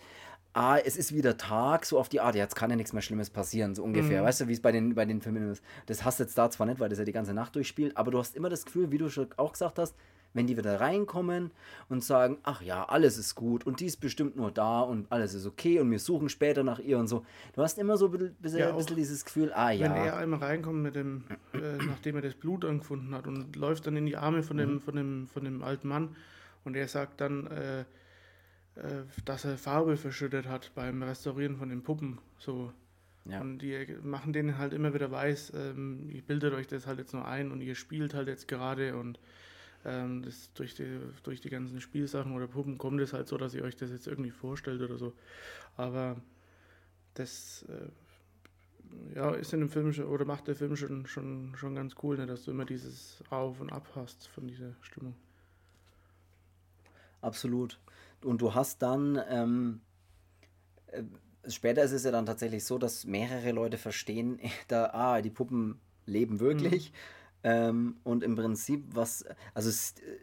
Speaker 1: ah, es ist wieder Tag, so auf die Art, ja, jetzt kann ja nichts mehr Schlimmes passieren, so ungefähr.
Speaker 2: Mhm.
Speaker 1: Weißt du, wie es bei den, bei den Filmen ist. Das hast du jetzt da zwar nicht, weil das ja die ganze Nacht durchspielt, aber du hast immer das Gefühl, wie du schon auch gesagt hast, wenn die wieder reinkommen und sagen, ach ja, alles ist gut und die ist bestimmt nur da und alles ist okay und wir suchen später nach ihr und so. Du hast immer so ein bisschen,
Speaker 2: Ja,
Speaker 1: ein bisschen dieses Gefühl, ah
Speaker 2: Wenn er
Speaker 1: ja,
Speaker 2: einmal reinkommt mit dem, äh, nachdem er das Blut angefunden hat und läuft dann in die Arme von
Speaker 1: Mhm.
Speaker 2: dem, von dem, von dem alten Mann und er sagt dann, äh, äh, dass er Farbe verschüttet hat beim Restaurieren von den Puppen. So.
Speaker 1: Ja.
Speaker 2: Und die machen denen halt immer wieder weiß, ähm, ihr bildet euch das halt jetzt nur ein und ihr spielt halt jetzt gerade und ähm, das durch die, durch die ganzen Spielsachen oder Puppen kommt es halt so, dass ihr euch das jetzt irgendwie vorstellt oder so. Aber das äh, ja, ist in dem Film schon, oder macht der Film schon, schon, schon ganz cool, ne, dass du immer dieses Auf und Ab hast von dieser Stimmung.
Speaker 1: Absolut. Und du hast dann, ähm, äh, später ist es ja dann tatsächlich so, dass mehrere Leute verstehen, [laughs] da, ah, die Puppen leben wirklich. Ähm, und im Prinzip, was, also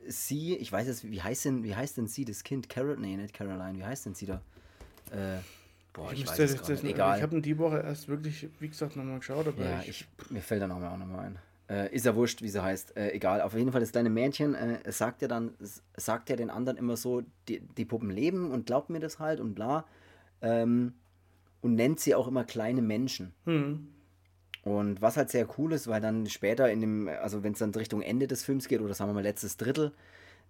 Speaker 1: sie, ich weiß jetzt, wie heißt denn, wie heißt denn sie, das Kind? Carol, nee, nicht Caroline, wie heißt denn sie da? Äh, boah, ich, weiß
Speaker 2: müsste
Speaker 1: es
Speaker 2: das-.
Speaker 1: Egal.
Speaker 2: Ich habe die Woche erst wirklich, wie gesagt, nochmal geschaut, aber
Speaker 1: Ja,
Speaker 2: ich,
Speaker 1: ich, mir fällt der Name auch nochmal ein. Äh, ist ja wurscht, wie sie heißt. Äh, egal. Auf jeden Fall, das kleine Mädchen äh, sagt ja dann, sagt ja den anderen immer so, die, die Puppen leben und glaubt mir das halt und bla. Ähm, und nennt sie auch immer kleine Menschen.
Speaker 2: hm,
Speaker 1: Und was halt sehr cool ist, weil dann später in dem, also wenn es dann Richtung Ende des Films geht, oder sagen wir mal letztes Drittel,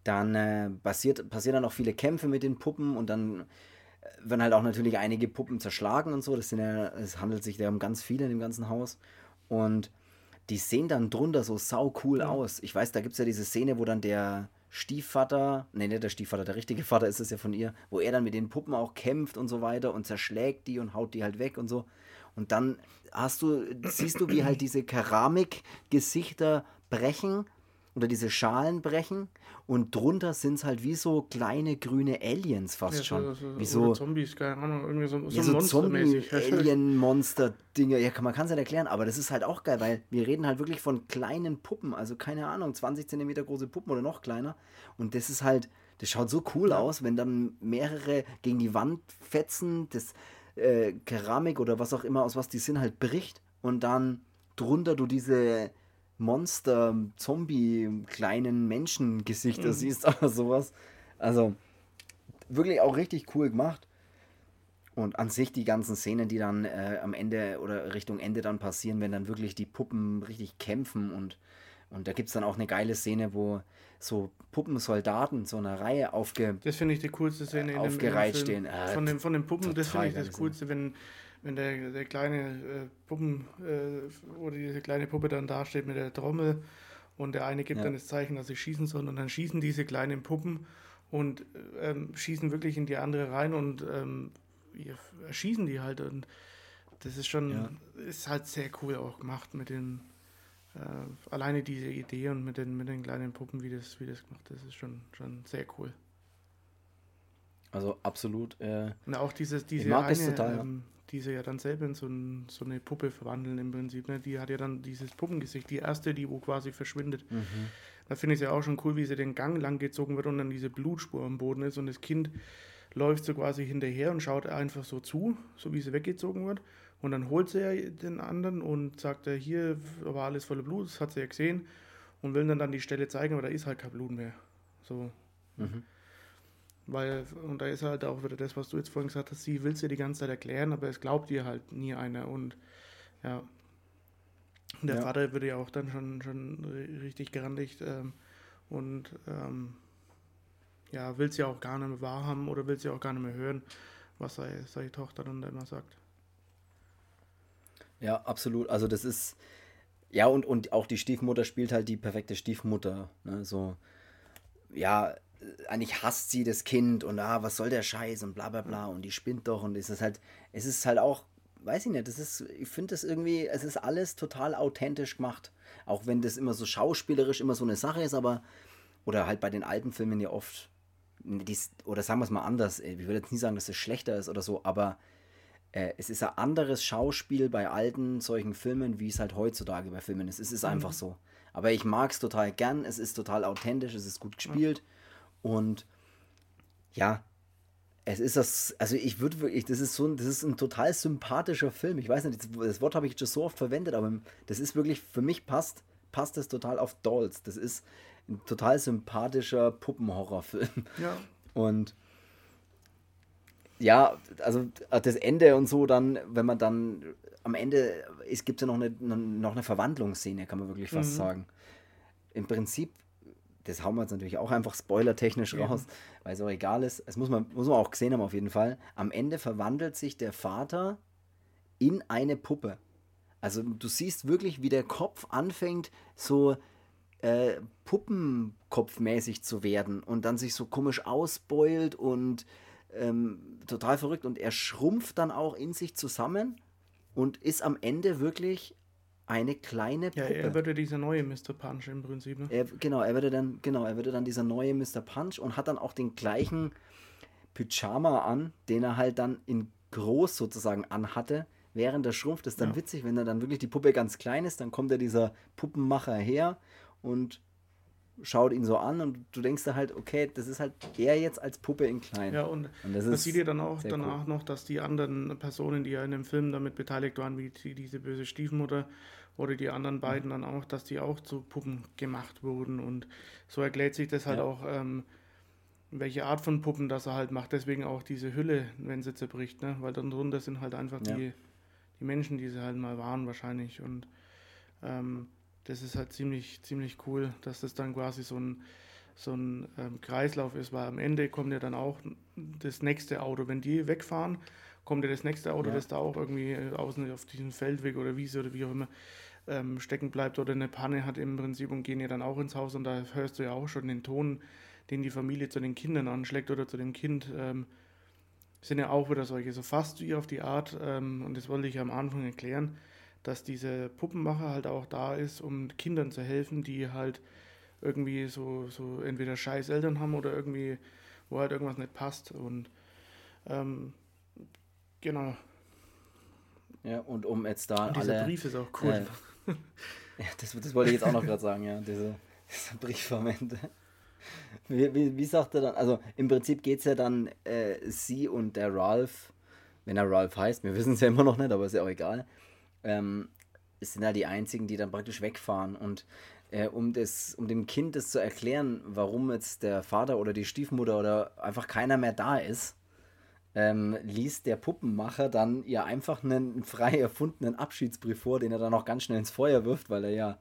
Speaker 1: dann äh, passiert, passieren dann auch viele Kämpfe mit den Puppen und dann äh, werden halt auch natürlich einige Puppen zerschlagen und so. Das sind ja, es handelt sich da um ganz viele in dem ganzen Haus. Und die sehen dann drunter so sau cool aus. Ich weiß, da gibt es ja diese Szene, wo dann der Stiefvater, nee, nicht der Stiefvater, der richtige Vater ist es ja von ihr, wo er dann mit den Puppen auch kämpft und so weiter und zerschlägt die und haut die halt weg und so. Und dann hast du, siehst du, wie halt diese Keramikgesichter brechen oder diese Schalen brechen und drunter sind es halt wie so kleine grüne Aliens fast
Speaker 2: ja,
Speaker 1: schon.
Speaker 2: so, so,
Speaker 1: wie so,
Speaker 2: Zombies, keine Ahnung, irgendwie so, so,
Speaker 1: ja, so
Speaker 2: monstermäßig.
Speaker 1: Zombie-Alien-Monster-Dinge. Ja, man kann es nicht erklären, aber das ist halt auch geil, weil wir reden halt wirklich von kleinen Puppen, also keine Ahnung, 20 Zentimeter große Puppen oder noch kleiner. Und das ist halt, das schaut so cool aus, wenn dann mehrere gegen die Wand fetzen, das äh, Keramik oder was auch immer, aus was die sind, halt bricht und dann drunter du diese Monster, Zombie, kleinen Menschengesichter siehst [laughs] oder sowas. Also wirklich auch richtig cool gemacht. Und an sich die ganzen Szenen, die dann äh, am Ende oder Richtung Ende dann passieren, wenn dann wirklich die Puppen richtig kämpfen und, und da gibt es dann auch eine geile Szene, wo so Puppensoldaten so eine Reihe aufge...
Speaker 2: Das finde ich die coolste Szene in dem- in dem
Speaker 1: Aufgereiht
Speaker 2: Film.
Speaker 1: stehen. Äh,
Speaker 2: von, den, von den Puppen, das finde ich das Coolste, wenn, wenn der, der kleine äh, Puppen äh, oder diese kleine Puppe dann dasteht mit der Trommel und der eine gibt
Speaker 1: Ja.
Speaker 2: dann das Zeichen, dass sie schießen sollen und dann schießen diese kleinen Puppen und ähm, schießen wirklich in die andere rein und ähm, erschießen die halt und das ist schon,
Speaker 1: Ja.
Speaker 2: ist halt sehr cool auch gemacht mit den äh, alleine diese Idee und mit den, mit den kleinen Puppen, wie das, wie das gemacht ist, ist schon, schon sehr cool.
Speaker 1: Also absolut. Äh,
Speaker 2: Und auch dieses, diese eine, ähm, die sie ja dann selber in so, ein, so eine Puppe verwandeln im Prinzip. Ne? Die hat ja dann dieses Puppengesicht, die erste, die wo quasi verschwindet.
Speaker 1: mhm.
Speaker 2: Da finde ich es ja auch schon cool, wie sie den Gang lang gezogen wird und dann diese Blutspur am Boden ist und das Kind läuft so quasi hinterher und schaut einfach so zu, so wie sie weggezogen wird. Und dann holt sie ja den anderen und sagt, ja, hier war alles voller Blut, das hat sie ja gesehen und will dann, dann die Stelle zeigen, aber da ist halt kein Blut mehr. So,
Speaker 1: Mhm.
Speaker 2: Weil, und da ist halt auch wieder das, was du jetzt vorhin gesagt hast, sie will es dir die ganze Zeit erklären, aber es glaubt ihr halt nie einer. Und ja, Und der
Speaker 1: Ja.
Speaker 2: Vater würde ja auch dann schon, schon ri- richtig gerandigt ähm, und ähm, ja, will es ja auch gar nicht mehr wahrhaben oder will es ja auch gar nicht mehr hören, was seine, seine Tochter dann da immer sagt.
Speaker 1: Ja, absolut. Also das ist, ja, und, und auch die Stiefmutter spielt halt die perfekte Stiefmutter. Ne? So, ja, eigentlich hasst sie das Kind und ah, was soll der Scheiß und bla bla bla und die spinnt doch und es ist halt, es ist halt auch, weiß ich nicht, das ist, ich finde das irgendwie, es ist alles total authentisch gemacht. Auch wenn das immer so schauspielerisch immer so eine Sache ist, aber, oder halt bei den alten Filmen ja oft, dies, oder sagen wir es mal anders, ich würde jetzt nie sagen, dass es schlechter ist oder so, aber äh, es ist ein anderes Schauspiel bei alten solchen Filmen, wie es halt heutzutage bei Filmen ist. Es ist einfach so. Aber ich mag es total gern, es ist total authentisch, es ist gut gespielt und ja, es ist das, also ich würde wirklich, das ist so ein, das ist ein total sympathischer Film. Ich weiß nicht, das Wort habe ich schon so oft verwendet, aber das ist wirklich, für mich passt, passt das total auf Dolls. Das ist ein total sympathischer Puppenhorrorfilm.
Speaker 2: Ja.
Speaker 1: Und ja, also das Ende und so dann, wenn man dann am Ende, es gibt ja noch eine, noch eine Verwandlungsszene, kann man wirklich fast mhm. sagen. Im Prinzip das hauen wir jetzt natürlich auch einfach spoilertechnisch ja. raus, weil es auch egal ist. Es muss man, muss man auch gesehen haben auf jeden Fall. Am Ende verwandelt sich der Vater in eine Puppe. Also du siehst wirklich, wie der Kopf anfängt, so äh, Puppenkopfmäßig zu werden und dann sich so komisch ausbeult und ähm, total verrückt. Und er schrumpft dann auch in sich zusammen und ist am Ende wirklich eine kleine
Speaker 2: Puppe. Ja, er würde dieser neue Mr. Punch im Prinzip. Ne?
Speaker 1: Er, genau, er würde dann, genau, er würde dann dieser neue Mr. Punch und hat dann auch den gleichen Pyjama an, den er halt dann in groß sozusagen anhatte, während er schrumpft. Das ist dann ja. witzig, wenn er dann wirklich die Puppe ganz klein ist, dann kommt er dieser Puppenmacher her und schaut ihn so an und du denkst da halt, okay, das ist halt er jetzt als Puppe in klein.
Speaker 2: Ja, und, und das, das sieht ihr dann auch danach cool. noch, dass die anderen Personen, die ja in dem Film damit beteiligt waren, wie die, diese böse Stiefmutter oder die anderen beiden mhm. dann auch, dass die auch zu Puppen gemacht wurden und so erklärt sich das halt ja. auch, ähm, welche Art von Puppen das er halt macht. Deswegen auch diese Hülle, wenn sie zerbricht, ne? weil dann drunter sind halt einfach ja. die, die Menschen, die sie halt mal waren wahrscheinlich und ähm, das ist halt ziemlich, ziemlich cool, dass das dann quasi so ein, so ein ähm, Kreislauf ist, weil am Ende kommt ja dann auch das nächste Auto. Wenn die wegfahren, kommt ja das nächste Auto, ja. das da auch irgendwie äh, außen auf diesem Feldweg oder Wiese oder wie auch immer ähm, stecken bleibt oder eine Panne hat im Prinzip und gehen ja dann auch ins Haus und da hörst du ja auch schon den Ton, den die Familie zu den Kindern anschlägt oder zu dem Kind. Ähm, sind ja auch wieder solche, so fast wie auf die Art, ähm, und das wollte ich am Anfang erklären, dass diese Puppenmacher halt auch da ist, um Kindern zu helfen, die halt irgendwie so, so entweder scheiß Eltern haben oder irgendwie, wo halt irgendwas nicht passt. Und ähm, genau.
Speaker 1: Ja, und um jetzt da.
Speaker 2: Und dieser
Speaker 1: alle,
Speaker 2: Brief ist auch cool. Äh, [laughs]
Speaker 1: ja, das, das wollte ich jetzt auch noch gerade sagen, ja. Diese, dieser Brief am Ende. Wie, wie, wie sagt er dann? Also im Prinzip geht es ja dann äh, sie und der Ralph, wenn er Ralph heißt, wir wissen es ja immer noch nicht, aber ist ja auch egal ähm, sind da die einzigen, die dann praktisch wegfahren. Und äh, um, das, um dem Kind das zu erklären, warum jetzt der Vater oder die Stiefmutter oder einfach keiner mehr da ist, ähm, liest der Puppenmacher dann ihr einfach einen frei erfundenen Abschiedsbrief vor, den er dann auch ganz schnell ins Feuer wirft, weil er ja,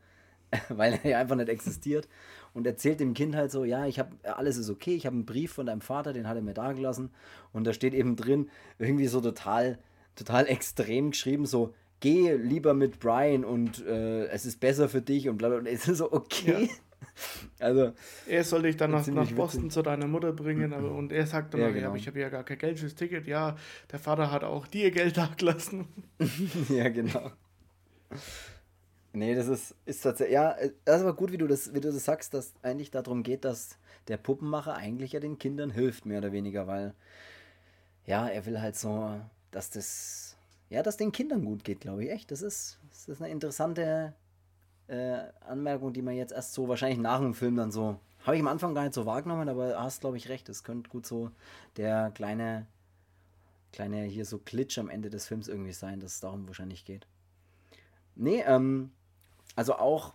Speaker 1: [laughs] weil er ja einfach nicht existiert. Und erzählt dem Kind halt so, ja, ich habe alles ist okay, ich habe einen Brief von deinem Vater, den hat er mir da gelassen. Und da steht eben drin, irgendwie so total, total extrem geschrieben, so, geh lieber mit Brian und äh, es ist besser für dich und bla bla. Und es ist so, okay. Ja. [laughs] Also,
Speaker 2: er soll dich dann nach, nach Boston witzig. zu deiner Mutter bringen, aber, und er sagt dann, ja, genau. ja, ich habe ja gar kein Geld fürs Ticket. Ja, der Vater hat auch dir Geld dagelassen. [laughs]
Speaker 1: ja, genau. Nee, das ist, ist tatsächlich, ja, das ist aber gut, wie du das, wie du das sagst, dass eigentlich darum geht, dass der Puppenmacher eigentlich ja den Kindern hilft, mehr oder weniger, weil, ja, er will halt so, dass das ja, dass den Kindern gut geht, glaube ich echt. Das ist, das ist eine interessante äh, Anmerkung, die man jetzt erst so wahrscheinlich nach dem Film dann so. Habe ich am Anfang gar nicht so wahrgenommen, aber hast, glaube ich, recht. Es könnte gut so der kleine, kleine hier so Glitch am Ende des Films irgendwie sein, dass es darum wahrscheinlich geht. Nee, ähm, also auch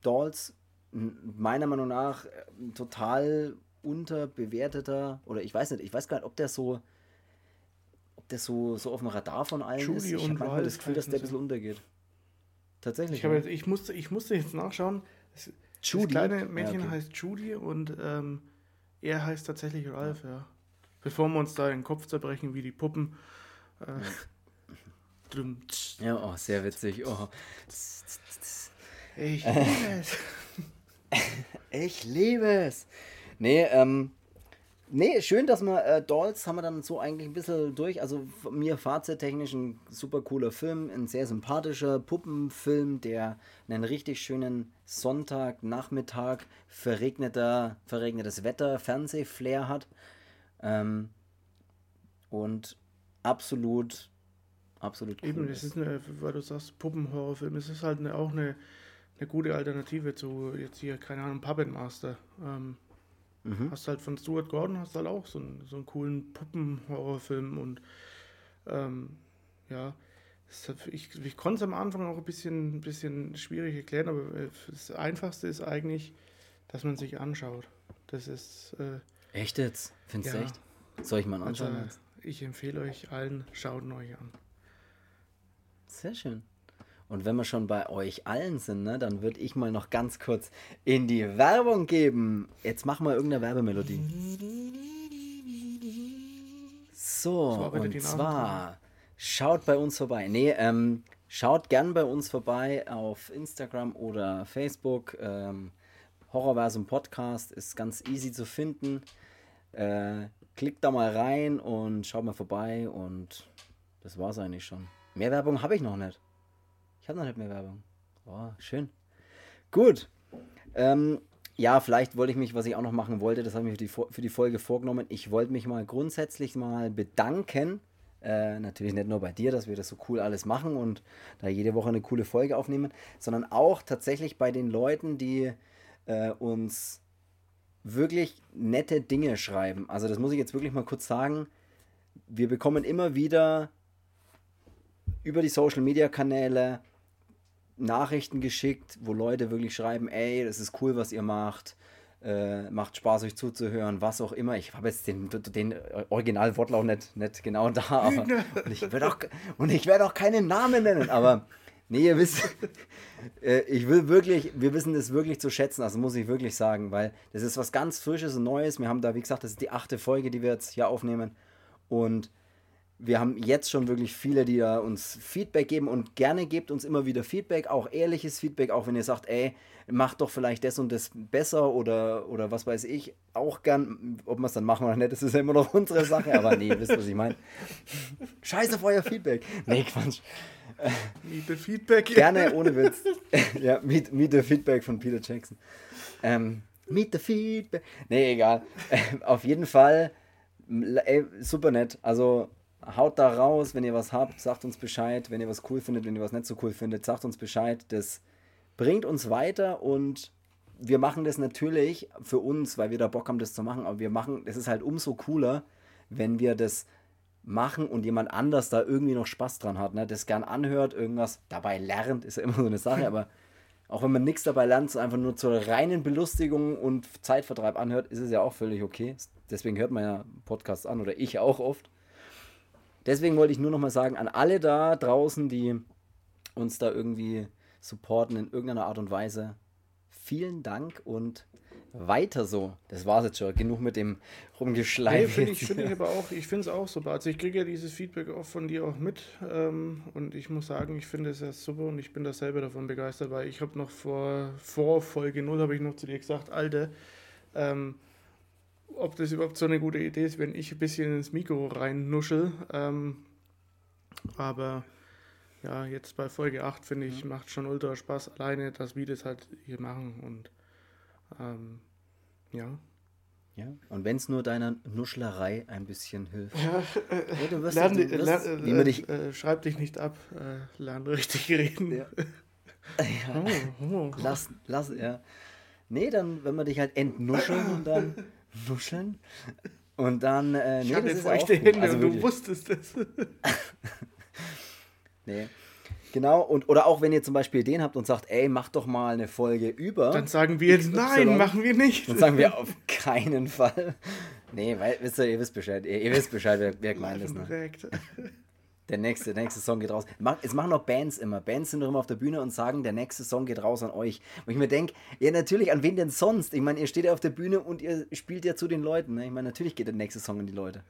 Speaker 1: Dolls, meiner Meinung nach, äh, total unterbewerteter, oder ich weiß nicht, ich weiß gar nicht, ob der so das so, so auf dem Radar von allen Judy ist. Ich habe manchmal das Gefühl, dass der ein bisschen untergeht.
Speaker 2: Tatsächlich. Ich, jetzt, ich, musste, ich musste jetzt nachschauen. Das, Judy? das kleine Mädchen ja, okay. heißt Judy und ähm, er heißt tatsächlich Ralph, ja. Bevor wir uns da den Kopf zerbrechen wie die Puppen. Äh,
Speaker 1: ja, [laughs] oh, sehr witzig. Oh. [laughs]
Speaker 2: Ich liebe es. [laughs]
Speaker 1: ich liebe es. Nee, ähm, Nee, schön, dass wir äh, Dolls haben wir dann so eigentlich ein bisschen durch. Also mir fazit-technisch ein super cooler Film, ein sehr sympathischer Puppenfilm, der einen richtig schönen Sonntagnachmittag, verregneter, verregnetes Wetter, Fernsehflair hat. Ähm, und absolut, absolut
Speaker 2: cool. Eben, es ist eine, weil du sagst, Puppenhorrorfilm, es ist halt eine, auch eine, eine gute Alternative zu jetzt hier, keine Ahnung, Puppet Master. Ähm,
Speaker 1: Mhm.
Speaker 2: Hast halt von Stuart Gordon hast halt auch so einen, so einen coolen Puppenhorrorfilm und ähm, ja, ich, ich konnte es am Anfang auch ein bisschen, ein bisschen schwierig erklären, aber äh, das Einfachste ist eigentlich, dass man sich anschaut. Das ist, äh,
Speaker 1: Echt jetzt? Findest du
Speaker 2: Ja.
Speaker 1: echt? Soll ich mal
Speaker 2: also,
Speaker 1: anschauen? jetzt?
Speaker 2: ich empfehle euch allen, schaut euch an.
Speaker 1: Sehr schön. Und wenn wir schon bei euch allen sind, ne, dann würde ich mal noch ganz kurz in die Werbung geben. Jetzt machen wir irgendeine Werbemelodie. So, und zwar schaut bei uns vorbei. Nee, ähm, schaut gern bei uns vorbei auf Instagram oder Facebook. Ähm, Horrorversum Podcast ist ganz easy zu finden. Äh, klickt da mal rein und schaut mal vorbei und das war's eigentlich schon. Mehr Werbung habe ich noch nicht. Ich habe noch nicht mehr Werbung. Oh, schön. Gut. Ähm, ja, vielleicht wollte ich mich, was ich auch noch machen wollte, das habe ich für die, für die Folge vorgenommen. Ich wollte mich mal grundsätzlich mal bedanken. Äh, natürlich nicht nur bei dir, dass wir das so cool alles machen und da jede Woche eine coole Folge aufnehmen, sondern auch tatsächlich bei den Leuten, die äh, uns wirklich nette Dinge schreiben. Also das muss ich jetzt wirklich mal kurz sagen. Wir bekommen immer wieder über die Social Media Kanäle Nachrichten geschickt, wo Leute wirklich schreiben, ey, das ist cool, was ihr macht, äh, macht Spaß, euch zuzuhören, was auch immer. Ich habe jetzt den, den Original-Wortlaut nicht, nicht genau da, [laughs] aber und ich werde auch, und ich werde auch keinen Namen nennen, aber nee, ihr wisst, [laughs] äh, ich will wirklich, wir wissen das wirklich zu schätzen, also muss ich wirklich sagen, weil das ist was ganz Frisches und Neues. Wir haben da, wie gesagt, das ist die achte Folge, die wir jetzt hier aufnehmen und wir haben jetzt schon wirklich viele, die da uns Feedback geben und gerne gebt uns immer wieder Feedback, auch ehrliches Feedback, auch wenn ihr sagt, ey, macht doch vielleicht das und das besser oder, oder was weiß ich, auch gern, ob wir es dann machen oder nicht, das ist ja immer noch [laughs] unsere Sache, aber nee, ihr wisst, was ich meine. Scheiße auf euer Feedback. Nee, Quatsch.
Speaker 2: Miete Feedback.
Speaker 1: Gerne, [laughs] ohne Witz. [laughs] ja, meet the Feedback von Peter Jackson. Ähm, meet the Feedback. Nee, egal. Auf jeden Fall, ey, super nett. Also haut da raus, wenn ihr was habt, sagt uns Bescheid. Wenn ihr was cool findet, wenn ihr was nicht so cool findet, sagt uns Bescheid. Das bringt uns weiter und wir machen das natürlich für uns, weil wir da Bock haben, das zu machen. Aber wir machen, es ist halt umso cooler, wenn wir das machen und jemand anders da irgendwie noch Spaß dran hat, ne? das gern anhört, irgendwas dabei lernt, ist ja immer so eine Sache, [laughs] aber auch wenn man nichts dabei lernt, so einfach nur zur reinen Belustigung und Zeitvertreib anhört, ist es ja auch völlig okay. Deswegen hört man ja Podcasts an oder ich auch oft. Deswegen wollte ich nur noch mal sagen, an alle da draußen, die uns da irgendwie supporten in irgendeiner Art und Weise, vielen Dank und weiter so. Das war's jetzt schon. Genug mit dem
Speaker 2: Nee,
Speaker 1: Rumgeschleife.
Speaker 2: finde ich, find ich aber auch, ich finde es auch super. Also ich kriege ja dieses Feedback auch von dir auch mit ähm, und ich muss sagen, ich finde es ja super und ich bin da selber davon begeistert, weil ich habe noch vor, vor Folge 0 habe ich noch zu dir gesagt, Alter, ähm, ob das überhaupt so eine gute Idee ist, wenn ich ein bisschen ins Mikro reinnuschel. Ähm, aber ja, jetzt bei Folge 8 finde ich, macht schon ultra Spaß, alleine, dass wir das halt hier machen und ähm, ja.
Speaker 1: Ja, und wenn es nur deiner Nuschlerei ein bisschen hilft. Ja, du wirst,
Speaker 2: Lern,
Speaker 1: du wirst,
Speaker 2: lern,
Speaker 1: wie man
Speaker 2: äh,
Speaker 1: dich,
Speaker 2: äh, schreib dich nicht ab, äh, lern richtig reden. [laughs]
Speaker 1: Ja.
Speaker 2: Oh, oh.
Speaker 1: lass, lass, ja. Nee, dann, wenn wir dich halt entnuscheln und dann [laughs] nuscheln. Und dann, äh, nee,
Speaker 2: Ich hatte feuchte. Hände
Speaker 1: Also
Speaker 2: und du
Speaker 1: wirklich.
Speaker 2: wusstest es. [laughs]
Speaker 1: Nee. Genau, und oder auch wenn ihr zum Beispiel Ideen habt und sagt, ey, mach doch mal eine Folge über,
Speaker 2: Dann sagen wir jetzt, nein, machen wir nicht.
Speaker 1: dann sagen wir auf keinen Fall. Nee, weil, wisst ihr, ihr wisst Bescheid, ihr, ihr wisst Bescheid, wer, wer gemeint ist. Ne? Der nächste, der nächste Song geht raus. Es machen auch Bands immer. Bands sind doch immer auf der Bühne und sagen, der nächste Song geht raus an euch. Und ich mir denke, ja, natürlich, an wen denn sonst? Ich meine, ihr steht ja auf der Bühne und ihr spielt ja zu den Leuten. Ne? Ich meine, natürlich geht der nächste Song an die Leute.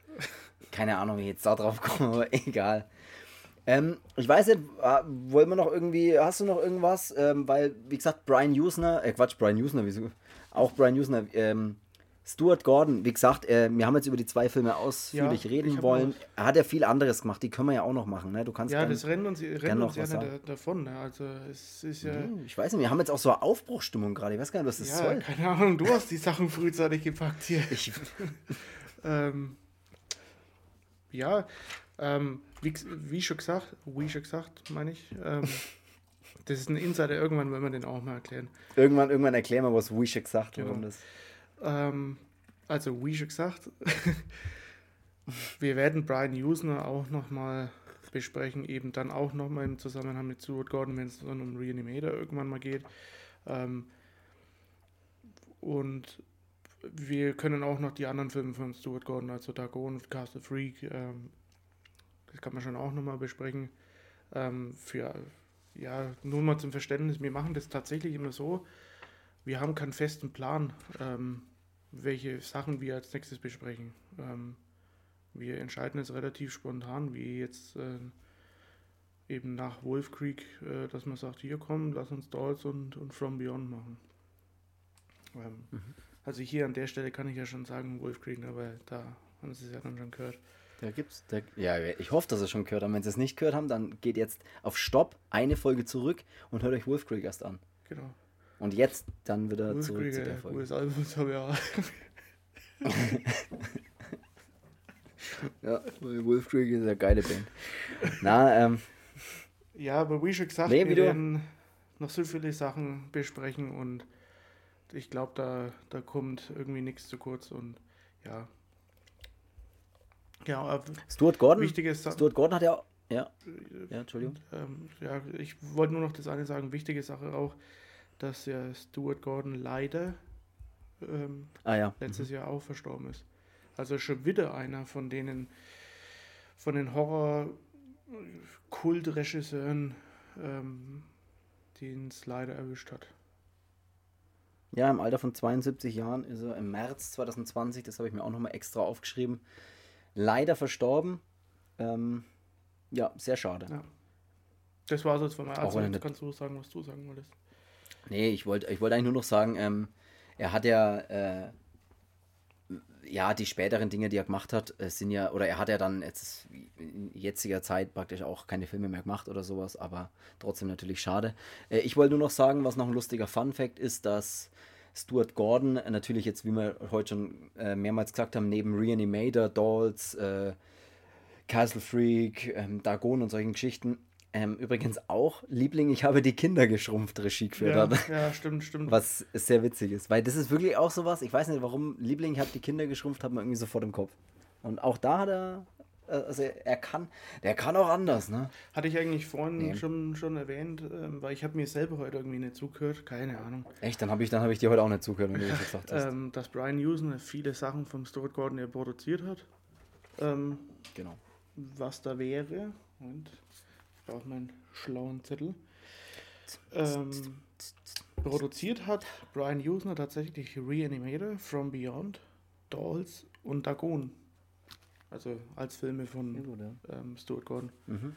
Speaker 1: Keine Ahnung, wie ich jetzt da drauf komme, aber [laughs] egal. Ähm, ich weiß nicht, äh, wollen wir noch irgendwie, hast du noch irgendwas? Ähm, weil, wie gesagt, Brian Usner, äh Quatsch, Brian Usner, wieso? Auch Brian Usner, ähm, Stuart Gordon, wie gesagt, äh, wir haben jetzt über die zwei Filme ausführlich
Speaker 2: Ja,
Speaker 1: reden wollen. Er hat ja viel anderes gemacht, die können wir ja auch noch machen. Ne? Du kannst
Speaker 2: Ja,
Speaker 1: gern-
Speaker 2: das rennt uns,
Speaker 1: noch
Speaker 2: uns
Speaker 1: sagen.
Speaker 2: da- davon. Ne? Also es ist ja...
Speaker 1: Hm, Ich weiß nicht, wir haben jetzt auch so eine Aufbruchstimmung gerade. Ich weiß gar nicht, was das
Speaker 2: Ja,
Speaker 1: soll.
Speaker 2: keine Ahnung, du hast die Sachen frühzeitig gepackt hier.
Speaker 1: Ich, [laughs]
Speaker 2: Ähm, ja, ähm, wie, wie schon gesagt, wie schon gesagt, meine ich, ähm, Das ist ein Insider, irgendwann wollen wir den auch mal erklären.
Speaker 1: Irgendwann, irgendwann erklären wir, was Wish gesagt
Speaker 2: Genau.
Speaker 1: warum das.
Speaker 2: Ähm, also, wie schon gesagt, [laughs] wir werden Brian Usner auch nochmal besprechen, eben dann auch nochmal im Zusammenhang mit Stuart Gordon, wenn es dann um Reanimator irgendwann mal geht. Ähm, und wir können auch noch die anderen Filme von Stuart Gordon, also Dagon und Castle Freak, ähm, das kann man schon auch nochmal besprechen. Ähm, für, ja, nur mal zum Verständnis, wir machen das tatsächlich immer so, wir haben keinen festen Plan, ähm, welche Sachen wir als nächstes besprechen. Ähm, wir entscheiden es relativ spontan, wie jetzt äh, eben nach Wolf Creek, äh, dass man sagt, hier komm, lass uns Dolls und, und From Beyond machen. Ähm, Also hier an der Stelle kann ich ja schon sagen, Wolf Creek, aber da haben sie es ja dann schon gehört.
Speaker 1: Da gibt's. Da, ja, ich hoffe, dass Sie es schon gehört haben. Wenn Sie es nicht gehört haben, dann geht jetzt auf Stopp, eine Folge zurück und hört euch Wolf Creek erst an.
Speaker 2: Genau.
Speaker 1: Und jetzt dann wieder
Speaker 2: Wolf
Speaker 1: zurück zu der
Speaker 2: äh,
Speaker 1: Folge.
Speaker 2: gutes Album, auch.
Speaker 1: Ja, weil Wolf Creek ist eine geile Band. Na, ähm,
Speaker 2: Ja, aber wie schon gesagt,
Speaker 1: Nee,
Speaker 2: wir werden noch so viele Sachen besprechen und ich glaube, da, da kommt irgendwie nichts zu kurz und ja. Ja, aber
Speaker 1: Stuart Gordon.
Speaker 2: wichtig ist,
Speaker 1: Stuart Gordon hat ja. Ja, ja Entschuldigung.
Speaker 2: ähm, ja, ich wollte nur noch das eine sagen, wichtige Sache auch, dass ja Stuart Gordon leider ähm,
Speaker 1: Ah ja.
Speaker 2: letztes Jahr auch verstorben ist. Also schon wieder einer von denen, von den Horror-Kultregisseuren, ähm, den es leider erwischt hat.
Speaker 1: Ja, im Alter von 72 Jahren ist er im März 2020, das habe ich mir auch nochmal extra aufgeschrieben, leider verstorben. Ähm, ja, sehr schade.
Speaker 2: Ja. Das war es jetzt von.
Speaker 1: Auch
Speaker 2: Also
Speaker 1: er
Speaker 2: jetzt kannst du sagen, was du sagen wolltest.
Speaker 1: Nee, ich wollte ich wollte eigentlich nur noch sagen, ähm, er hat ja, äh, ja, die späteren Dinge, die er gemacht hat, äh, sind ja, oder er hat ja dann jetzt in jetziger Zeit praktisch auch keine Filme mehr gemacht oder sowas, aber trotzdem natürlich schade. Äh, ich wollte nur noch sagen, was noch ein lustiger Fun-Fact ist, dass Stuart Gordon äh, natürlich jetzt, wie wir heute schon äh, mehrmals gesagt haben, neben Reanimator, Dolls, äh, Castle Freak, ähm, Dagon und solchen Geschichten, ähm, übrigens auch Liebling, ich habe die Kinder geschrumpft Regie geführt
Speaker 2: Ja,
Speaker 1: hat.
Speaker 2: ja, stimmt, stimmt.
Speaker 1: Was sehr witzig ist, weil das ist wirklich auch sowas, ich weiß nicht warum, Liebling, ich habe die Kinder geschrumpft, hat man irgendwie sofort im Kopf. Und auch da hat er, äh, also er kann, der kann auch anders, ne?
Speaker 2: Hatte ich eigentlich vorhin
Speaker 1: Nee.
Speaker 2: schon, schon erwähnt, ähm, weil ich habe mir selber heute irgendwie nicht zugehört, keine Ahnung.
Speaker 1: Echt, dann habe ich, dann hab ich dir heute auch nicht zugehört, wenn du das gesagt [laughs] hast.
Speaker 2: Ähm, dass Brian Usner viele Sachen vom Stuart Gordon ja produziert hat. Ähm,
Speaker 1: genau.
Speaker 2: was da wäre. Und brauche meinen schlauen Zettel. Ähm, produziert hat Brian Usner tatsächlich Reanimator, From Beyond, Dolls und Dagon. Also als Filme von ähm, Stuart Gordon.
Speaker 1: Mhm.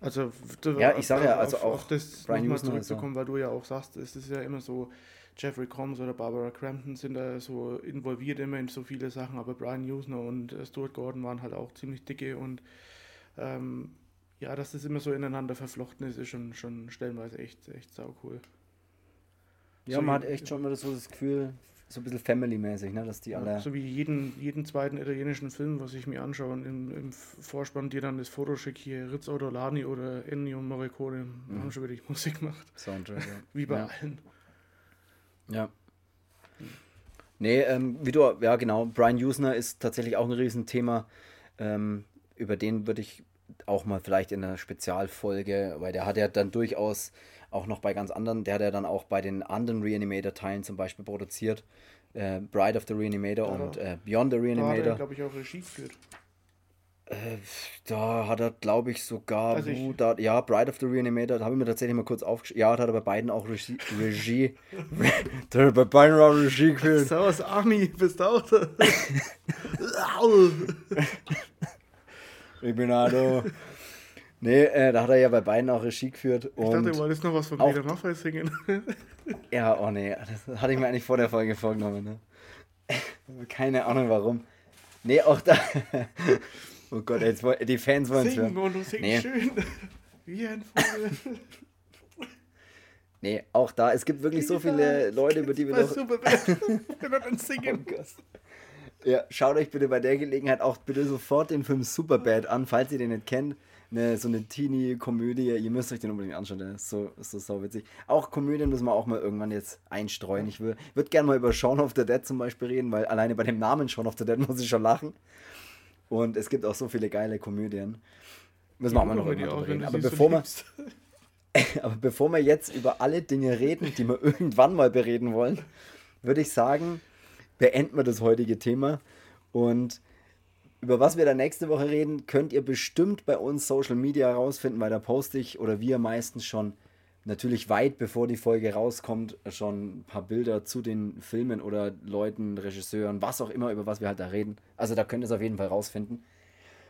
Speaker 2: Also
Speaker 1: Ja, ich sag ja, also
Speaker 2: auf,
Speaker 1: auch
Speaker 2: auf das
Speaker 1: Brian
Speaker 2: nochmal zurückzukommen, weil du ja auch sagst, es ist ja immer so, Jeffrey Combs oder Barbara Crampton sind da so involviert immer in so viele Sachen, aber Brian Usner und äh, Stuart Gordon waren halt auch ziemlich dicke und ähm, ja, dass das immer so ineinander verflochten ist, ist schon, schon stellenweise echt, echt sau cool.
Speaker 1: Ja,
Speaker 2: So
Speaker 1: man hat echt schon immer so das Gefühl, so ein bisschen Family-mäßig, ne? Dass die alle.
Speaker 2: So wie jeden, jeden zweiten italienischen Film, was ich mir anschaue, und im, im Vorspann dir dann das Foto schick hier, Ritz Ortolani oder Ennio Morricone, haben schon wirklich Musik gemacht.
Speaker 1: Soundtrack, ja. [laughs]
Speaker 2: Wie bei
Speaker 1: ja.
Speaker 2: allen.
Speaker 1: Ja. Nee, ähm, wie du, ja genau, Brian Usner ist tatsächlich auch ein Riesenthema. Ähm, über den würde ich auch mal vielleicht in einer Spezialfolge, weil der hat ja dann durchaus auch noch bei ganz anderen, der hat ja dann auch bei den anderen Reanimator-Teilen zum Beispiel produziert. Äh, Bride of the Reanimator
Speaker 2: Ja,
Speaker 1: und äh, Beyond the
Speaker 2: Da hat er,
Speaker 1: Reanimator.
Speaker 2: glaube ich, auch Regie geführt.
Speaker 1: Äh, da hat er, glaube ich, sogar,
Speaker 2: Also ich-
Speaker 1: da, ja, Bride of the Reanimator, da habe ich mir tatsächlich mal kurz aufgeschrieben. Ja, da hat er bei beiden auch Regie, Regie [laughs] da hat er bei beiden auch Regie geführt.
Speaker 2: Servus, Army, bist du auch da? [laughs]
Speaker 1: Ich bin Ado. Nee, äh, da hat er ja bei beiden auch Regie geführt.
Speaker 2: Ich dachte, du wolltest noch was von Peter Maffay singen. [laughs]
Speaker 1: ja, oh nee, das hatte ich mir eigentlich vor der Folge vorgenommen. Ne? [laughs] Keine Ahnung warum. Nee, auch da. [laughs] Oh Gott, jetzt, die Fans wollen es
Speaker 2: Singen
Speaker 1: hören.
Speaker 2: du singst
Speaker 1: Nee.
Speaker 2: schön. Wie ein Vogel.
Speaker 1: Nee, auch da. Es gibt wirklich so viele Leute, über die wir noch.
Speaker 2: Superbad. Wenn er dann
Speaker 1: Oh
Speaker 2: singen.
Speaker 1: Gott. Ja, schaut euch bitte bei der Gelegenheit auch bitte sofort den Film Superbad an, falls ihr den nicht kennt. eine, so eine Teenie-Komödie. Ihr müsst euch den unbedingt anschauen, der ist so, ist so sauwitzig. Auch Komödien müssen wir auch mal irgendwann jetzt einstreuen. Ich würde würd gerne mal über Shaun of the Dead zum Beispiel reden, weil alleine bei dem Namen Shaun of the Dead [laughs] muss ich schon lachen. Und es gibt auch so viele geile Komödien. Müssen wir auch mal noch irgendwann drüber reden. Aber bevor, wir, [laughs] aber bevor wir jetzt über alle Dinge reden, die wir [laughs] irgendwann mal bereden wollen, würde ich sagen, beenden wir das heutige Thema. Und über was wir da nächste Woche reden, könnt ihr bestimmt bei uns Social Media herausfinden, weil da poste ich oder wir meistens schon natürlich weit bevor die Folge rauskommt, schon ein paar Bilder zu den Filmen oder Leuten, Regisseuren, was auch immer, über was wir halt da reden. Also da könnt ihr es auf jeden Fall rausfinden.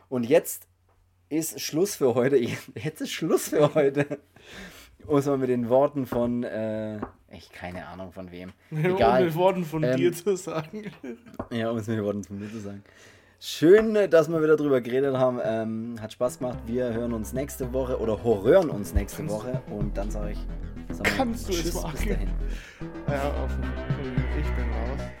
Speaker 1: Und jetzt ist Schluss für heute. [laughs] Jetzt ist Schluss für heute. Um es mit den Worten von, äh, echt keine Ahnung von wem. [laughs]
Speaker 2: Egal. Um mit Worten von ähm, dir zu sagen. [laughs]
Speaker 1: Ja, um es mit Worten von mir zu sagen. Schön, dass wir wieder drüber geredet haben. Ähm, hat Spaß gemacht. Wir hören uns nächste Woche oder horrören uns nächste Woche. Und dann sage ich,
Speaker 2: sag mal, kannst du es machen? Bis dahin. Ja, offen. Ich bin raus.